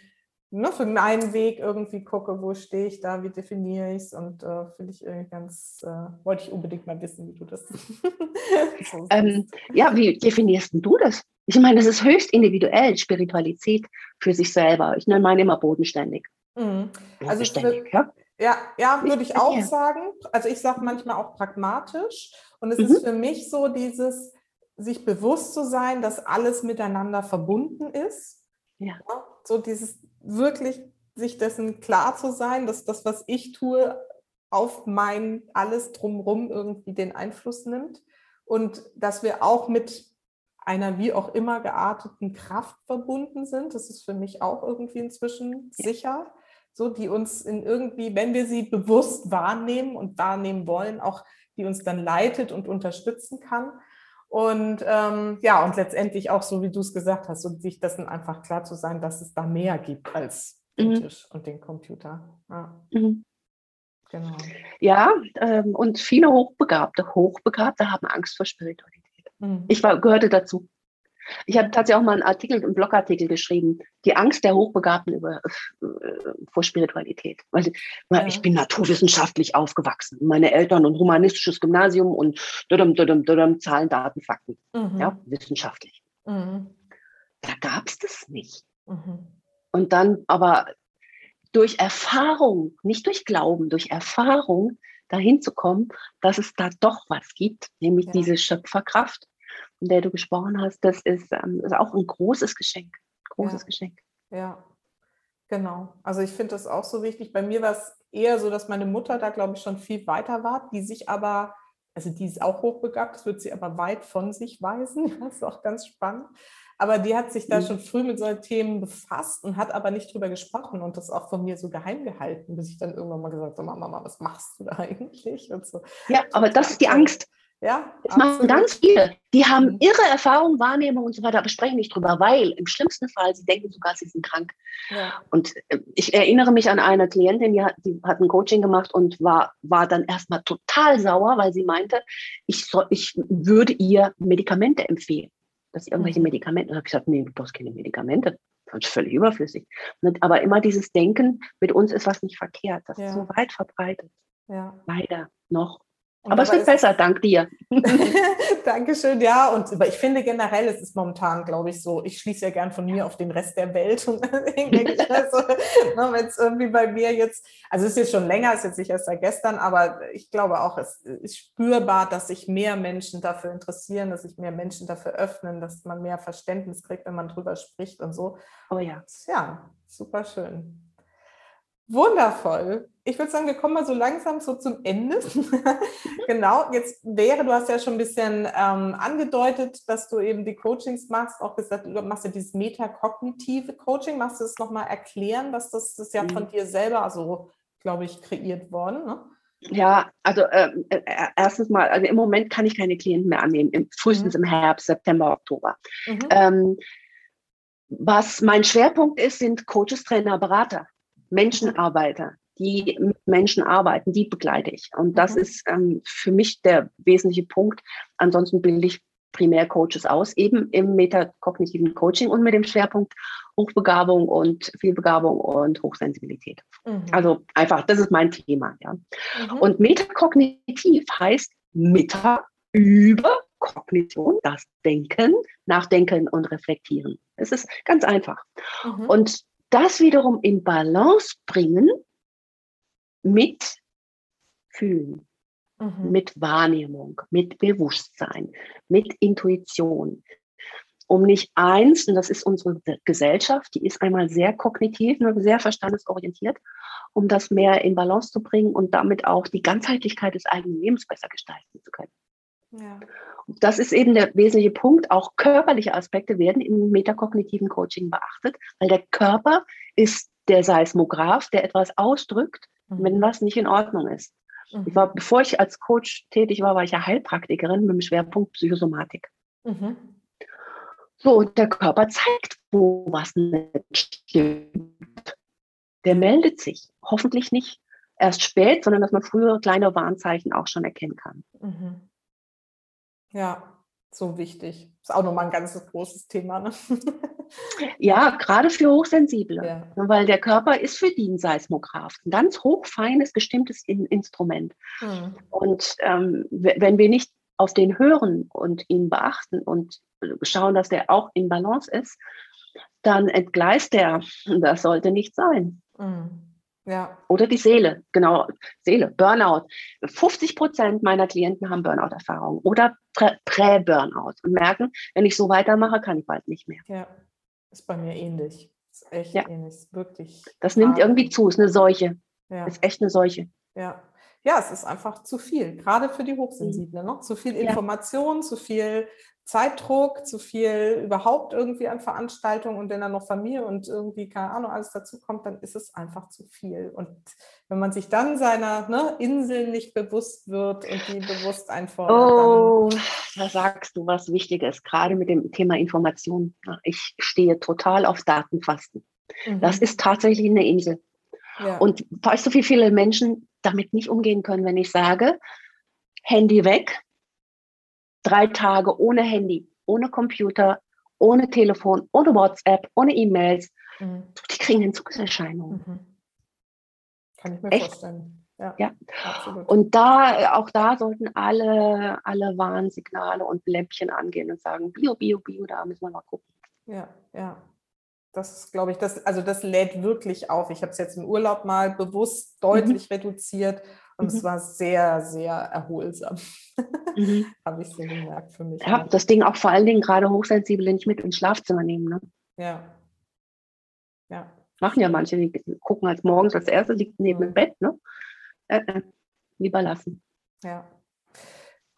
ne, für meinen Weg irgendwie gucke, wo stehe ich da, wie definiere ich es und äh, finde ich irgendwie ganz, äh, wollte ich unbedingt mal wissen, wie du das. so ähm, ja, wie definierst du das? Ich meine, das ist höchst individuell, Spiritualität für sich selber. Ich nenne meine immer bodenständig. Mhm. Also bodenständig, ja? Ja, ja würde ich auch sagen. Also ich sage manchmal auch pragmatisch. Und es mhm. ist für mich so dieses, sich bewusst zu sein, dass alles miteinander verbunden ist. Ja. ja so dieses wirklich sich dessen klar zu sein, dass das, was ich tue, auf mein alles drumherum irgendwie den Einfluss nimmt und dass wir auch mit einer wie auch immer gearteten Kraft verbunden sind. Das ist für mich auch irgendwie inzwischen ja. sicher, so die uns in irgendwie, wenn wir sie bewusst wahrnehmen und wahrnehmen wollen, auch die uns dann leitet und unterstützen kann. Und ähm, ja, und letztendlich auch so, wie du es gesagt hast, und sich dessen einfach klar zu sein, dass es da mehr gibt als den mhm. Tisch und den Computer. Ja. Mhm. Genau. Ja, ähm, und viele Hochbegabte, Hochbegabte haben Angst vor Spiritualität. Mhm. Ich war, gehörte dazu. Ich habe tatsächlich auch mal einen Artikel, einen Blogartikel geschrieben, die Angst der Hochbegabten über, äh, vor Spiritualität. Weil, ja. ich bin naturwissenschaftlich aufgewachsen. Meine Eltern und humanistisches Gymnasium und dudum, dudum, dudum, Zahlen, Daten, Fakten. Mhm. Ja, wissenschaftlich. Mhm. Da gab es das nicht. Mhm. Und dann aber durch Erfahrung, nicht durch Glauben, durch Erfahrung dahin zu kommen, dass es da doch was gibt, nämlich ja. diese Schöpferkraft der du gesprochen hast, das ist, ähm, ist auch ein großes Geschenk. Großes ja. Geschenk. Ja, genau. Also ich finde das auch so wichtig. Bei mir war es eher so, dass meine Mutter da, glaube ich, schon viel weiter war, die sich aber, also die ist auch hochbegabt, das wird sie aber weit von sich weisen. Das ist auch ganz spannend. Aber die hat sich da mhm. schon früh mit solchen Themen befasst und hat aber nicht drüber gesprochen und das auch von mir so geheim gehalten, bis ich dann irgendwann mal gesagt habe, Mama, was machst du da eigentlich? Und so. Ja, aber das ist die Angst. Ja, das absolut. machen ganz viele. Die haben mhm. irre Erfahrungen, Wahrnehmung und so weiter, aber sprechen nicht drüber, weil im schlimmsten Fall sie denken sogar, sie sind krank. Ja. Und äh, ich erinnere mich an eine Klientin, die hat, die hat ein Coaching gemacht und war, war dann erstmal total sauer, weil sie meinte, ich, soll, ich würde ihr Medikamente empfehlen. Dass sie irgendwelche mhm. Medikamente, und habe ich gesagt, nee, du brauchst keine Medikamente. Das ist völlig überflüssig. Aber immer dieses Denken, mit uns ist was nicht verkehrt. Das ja. ist so weit verbreitet. Ja. Leider noch Und Aber es wird besser, dank dir. Dankeschön, ja. Und ich finde generell, es ist momentan, glaube ich, so, ich schließe ja gern von mir auf den Rest der Welt. Und also, ne, wenn es irgendwie bei mir jetzt, also es ist jetzt schon länger, es ist jetzt nicht erst seit gestern, aber ich glaube auch, es ist spürbar, dass sich mehr Menschen dafür interessieren, dass sich mehr Menschen dafür öffnen, dass man mehr Verständnis kriegt, wenn man drüber spricht und so. Oh ja. Ja, super schön. Wundervoll. Ich würde sagen, wir kommen mal so langsam so zum Ende. genau, jetzt wäre, du hast ja schon ein bisschen ähm, angedeutet, dass du eben die Coachings machst, auch gesagt, du machst ja dieses metakognitive Coaching. Machst du es nochmal erklären, was das, das ist ja von mhm. dir selber, also glaube ich, kreiert worden, ne? Ja, also ähm, äh, äh, erstens mal, also im Moment kann ich keine Klienten mehr annehmen, im, frühestens mhm. im Herbst, September, Oktober. Mhm. Ähm, was mein Schwerpunkt ist, sind Coaches, Trainer, Berater. Menschenarbeiter, die mit Menschen arbeiten, die begleite ich. Und das mhm. ist ähm, für mich der wesentliche Punkt. Ansonsten bilde ich primär Coaches aus, eben im metakognitiven Coaching und mit dem Schwerpunkt Hochbegabung und Vielbegabung und Hochsensibilität. Mhm. Also einfach, das ist mein Thema. Ja. Mhm. Und metakognitiv heißt Meta über Kognition, das Denken, Nachdenken und Reflektieren. Es ist ganz einfach. Mhm. Und das wiederum in Balance bringen mit Fühlen, mhm. mit Wahrnehmung, mit Bewusstsein, mit Intuition. Um nicht eins, und das ist unsere Gesellschaft, die ist einmal sehr kognitiv, ne, sehr verstandesorientiert, um das mehr in Balance zu bringen und damit auch die Ganzheitlichkeit des eigenen Lebens besser gestalten zu können. Ja. Das ist eben der wesentliche Punkt. Auch körperliche Aspekte werden im metakognitiven Coaching beachtet, weil der Körper ist der Seismograph, der etwas ausdrückt, mhm. wenn was nicht in Ordnung ist. Mhm. Ich war, bevor ich als Coach tätig war, war ich ja Heilpraktikerin mit dem Schwerpunkt Psychosomatik. Mhm. So, und der Körper zeigt, wo was nicht stimmt. Der meldet sich. Hoffentlich nicht erst spät, sondern dass man früher kleine Warnzeichen auch schon erkennen kann. Mhm. Ja, so wichtig. Ist auch nochmal ein ganz großes Thema. Ne? Ja, gerade für Hochsensible, ja. Ne, weil der Körper ist für die ein Seismograph, ein ganz hochfeines, bestimmtes Instrument. Mhm. Und ähm, wenn wir nicht auf den hören und ihn beachten und schauen, dass der auch in Balance ist, dann entgleist er. Das sollte nicht sein. Mhm. Ja. Oder die Seele, genau, Seele, Burnout. 50 Prozent meiner Klienten haben Burnout-Erfahrung oder Prä-Burnout und merken, wenn ich so weitermache, kann ich bald nicht mehr. Ja, ist bei mir ähnlich. Ist echt ja. ähnlich, ist wirklich. Das nimmt irgendwie zu, ist eine Seuche. Ja. Ist echt eine Seuche. Ja. Ja, es ist einfach zu viel, gerade für die Hochsensiblen. Ne? Zu viel Information, ja. zu viel Zeitdruck, zu viel überhaupt irgendwie an Veranstaltungen und wenn dann noch Familie und irgendwie, keine Ahnung, alles dazu kommt, dann ist es einfach zu viel. Und wenn man sich dann seiner ne, Insel nicht bewusst wird und die bewusst einfordert. Oh, da sagst du was Wichtiges, gerade mit dem Thema Information. Ich stehe total auf Datenfasten. Mhm. Das ist tatsächlich eine Insel. Ja. Und weißt du, wie viele Menschen damit nicht umgehen können, wenn ich sage, Handy weg, drei Tage ohne Handy, ohne Computer, ohne Telefon, ohne WhatsApp, ohne E-Mails. Mhm. Die kriegen Entzugserscheinungen. Mhm. Kann ich mir Echt? vorstellen. Ja, ja. Und da, auch da sollten alle, alle Warnsignale und Lämpchen angehen und sagen, Bio, Bio, Bio, da müssen wir mal gucken. Ja, ja. Das glaube ich, das, also das lädt wirklich auf. Ich habe es jetzt im Urlaub mal bewusst deutlich mhm. reduziert und mhm. es war sehr, sehr erholsam. Mhm. Habe ich so gemerkt für mich. Ja, das Ding auch vor allen Dingen gerade Hochsensible nicht mit ins Schlafzimmer nehmen. Ne? Ja. Ja. Machen ja manche, die gucken als morgens als erstes, liegt neben mhm. dem Bett. Ne? Äh, äh, lieber lassen. Ja.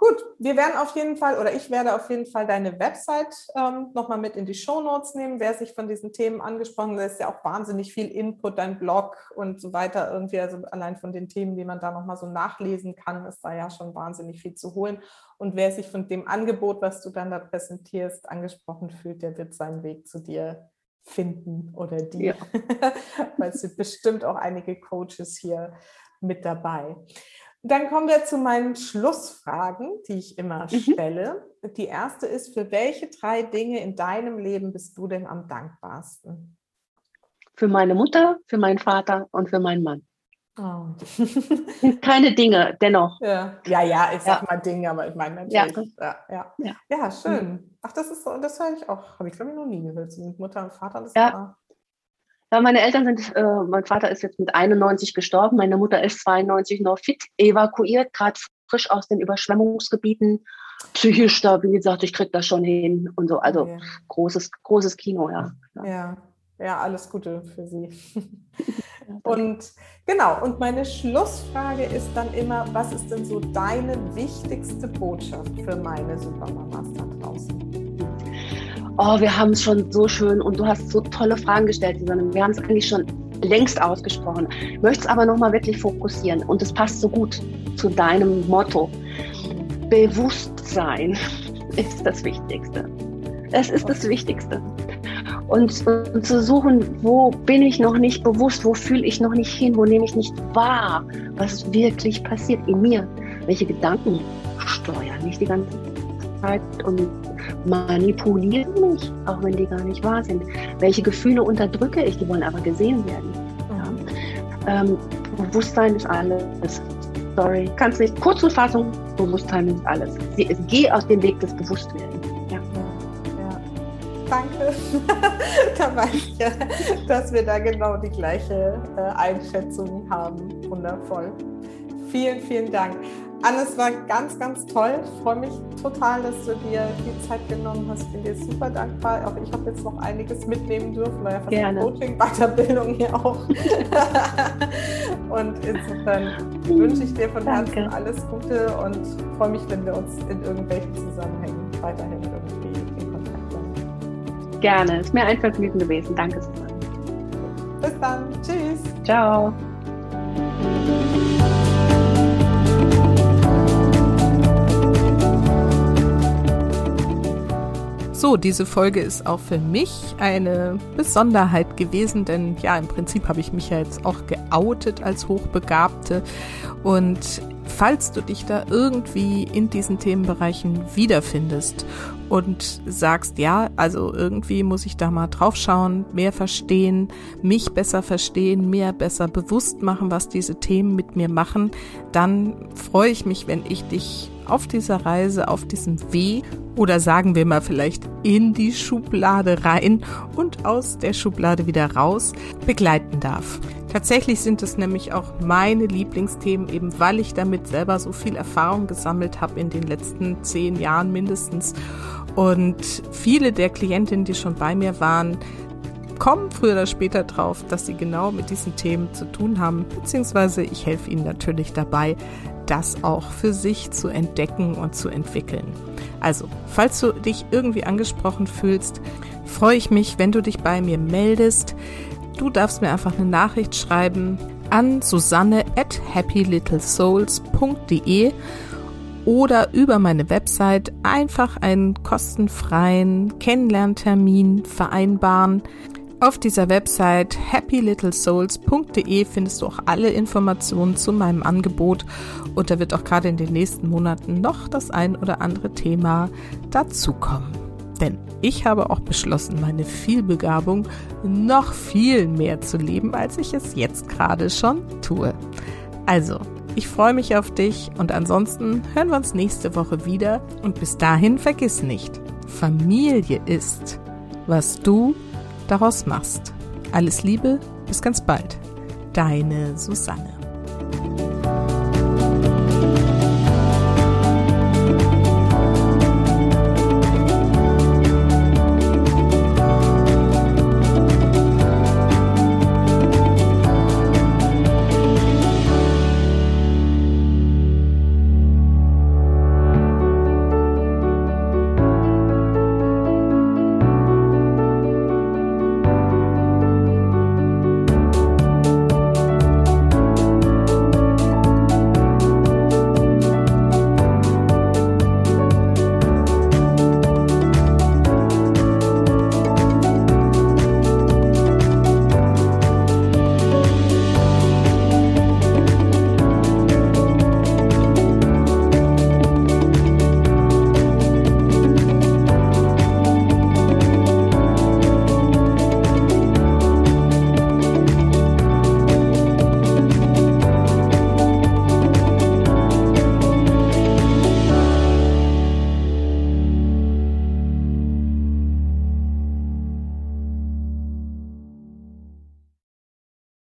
Gut, wir werden auf jeden Fall oder ich werde auf jeden Fall deine Website ähm, nochmal mit in die Show Notes nehmen. Wer sich von diesen Themen angesprochen, da ist ja auch wahnsinnig viel Input, dein Blog und so weiter irgendwie. Also allein von den Themen, die man da nochmal so nachlesen kann, ist da ja schon wahnsinnig viel zu holen. Und wer sich von dem Angebot, was du dann da präsentierst, angesprochen fühlt, der wird seinen Weg zu dir finden oder die. Ja. Weil es sind bestimmt auch einige Coaches hier mit dabei. Dann kommen wir zu meinen Schlussfragen, die ich immer mhm. stelle. Die erste ist, für welche drei Dinge in deinem Leben bist du denn am dankbarsten? Für meine Mutter, für meinen Vater und für meinen Mann. Oh. Keine Dinge, dennoch. Ja, ja, ja ich sag ja. mal Dinge, aber ich meine natürlich. Ja, ja. ja. ja schön. Ach, das ist so, das höre ich auch, habe ich glaube ich noch nie gehört. Mit Mutter und Vater, das ja. Ja, meine Eltern sind, äh, mein Vater ist jetzt mit 91 gestorben, meine Mutter ist 92 noch fit, evakuiert, gerade frisch aus den Überschwemmungsgebieten, psychisch stabil, sagt, ich krieg das schon hin und so. Also ja. großes, großes Kino, ja. Ja, ja, alles Gute für Sie. Und genau, und meine Schlussfrage ist dann immer, was ist denn so deine wichtigste Botschaft für meine Supermamas da draußen? Oh, wir haben es schon so schön und du hast so tolle Fragen gestellt, Susanne. Wir haben es eigentlich schon längst ausgesprochen. Möchte es aber nochmal wirklich fokussieren und es passt so gut zu deinem Motto. Bewusstsein ist das Wichtigste. Es ist das Wichtigste und, und zu suchen, wo bin ich noch nicht bewusst, wo fühle ich noch nicht hin, wo nehme ich nicht wahr, was wirklich passiert in mir, welche Gedanken steuern mich die ganze Zeit und manipulieren mich, auch wenn die gar nicht wahr sind. Welche Gefühle unterdrücke ich, die wollen aber gesehen werden. Ja. Ähm, Bewusstsein ist alles. Sorry, kannst nicht. Kurzfassung, Bewusstsein ist alles. Geh aus dem Weg des Bewusstwerdens danke. da weiß ich dass wir da genau die gleiche äh, Einschätzung haben. Wundervoll. Vielen, vielen Dank. Anne, es war ganz, ganz toll. Ich freue mich total, dass du dir die Zeit genommen hast. Ich bin dir super dankbar. Auch ich habe jetzt noch einiges mitnehmen dürfen, weil ja fast Gerne. Coaching, Weiterbildung hier auch. und insofern wünsche ich dir von Herzen alles Gute und freue mich, wenn wir uns in irgendwelchen Zusammenhängen weiterhin irgendwie Gerne. Ist mir ein Vergnügen gewesen. Danke. Bis dann. Tschüss. Ciao. So, diese Folge ist auch für mich eine Besonderheit gewesen, denn ja, im Prinzip habe ich mich ja jetzt auch geoutet als Hochbegabte. Und falls du dich da irgendwie in diesen Themenbereichen wiederfindest und sagst, ja, also irgendwie muss ich da mal drauf schauen, mehr verstehen, mich besser verstehen, mehr besser bewusst machen, was diese Themen mit mir machen, dann freue ich mich, wenn ich dich auf dieser Reise, auf diesem Weg oder sagen wir mal vielleicht in die Schublade rein und aus der Schublade wieder raus begleiten darf. Tatsächlich sind es nämlich auch meine Lieblingsthemen, eben weil ich damit selber so viel Erfahrung gesammelt habe in den letzten zehn Jahren mindestens. Und viele der Klientinnen, die schon bei mir waren, kommen früher oder später drauf, dass sie genau mit diesen Themen zu tun haben, beziehungsweise ich helfe ihnen natürlich dabei, das auch für sich zu entdecken und zu entwickeln. Also, falls du dich irgendwie angesprochen fühlst, freue ich mich, wenn du dich bei mir meldest. Du darfst mir einfach eine Nachricht schreiben an susanne at happylittlesouls.de oder über meine Website einfach einen kostenfreien Kennenlerntermin vereinbaren. Auf dieser Website happylittlesouls.de findest du auch alle Informationen zu meinem Angebot und da wird auch gerade in den nächsten Monaten noch das ein oder andere Thema dazukommen. Denn ich habe auch beschlossen, meine Vielbegabung noch viel mehr zu leben, als ich es jetzt gerade schon tue. Also, ich freue mich auf dich und ansonsten hören wir uns nächste Woche wieder und bis dahin vergiss nicht, Familie ist, was du daraus machst. Alles Liebe, bis ganz bald. Deine Susanne.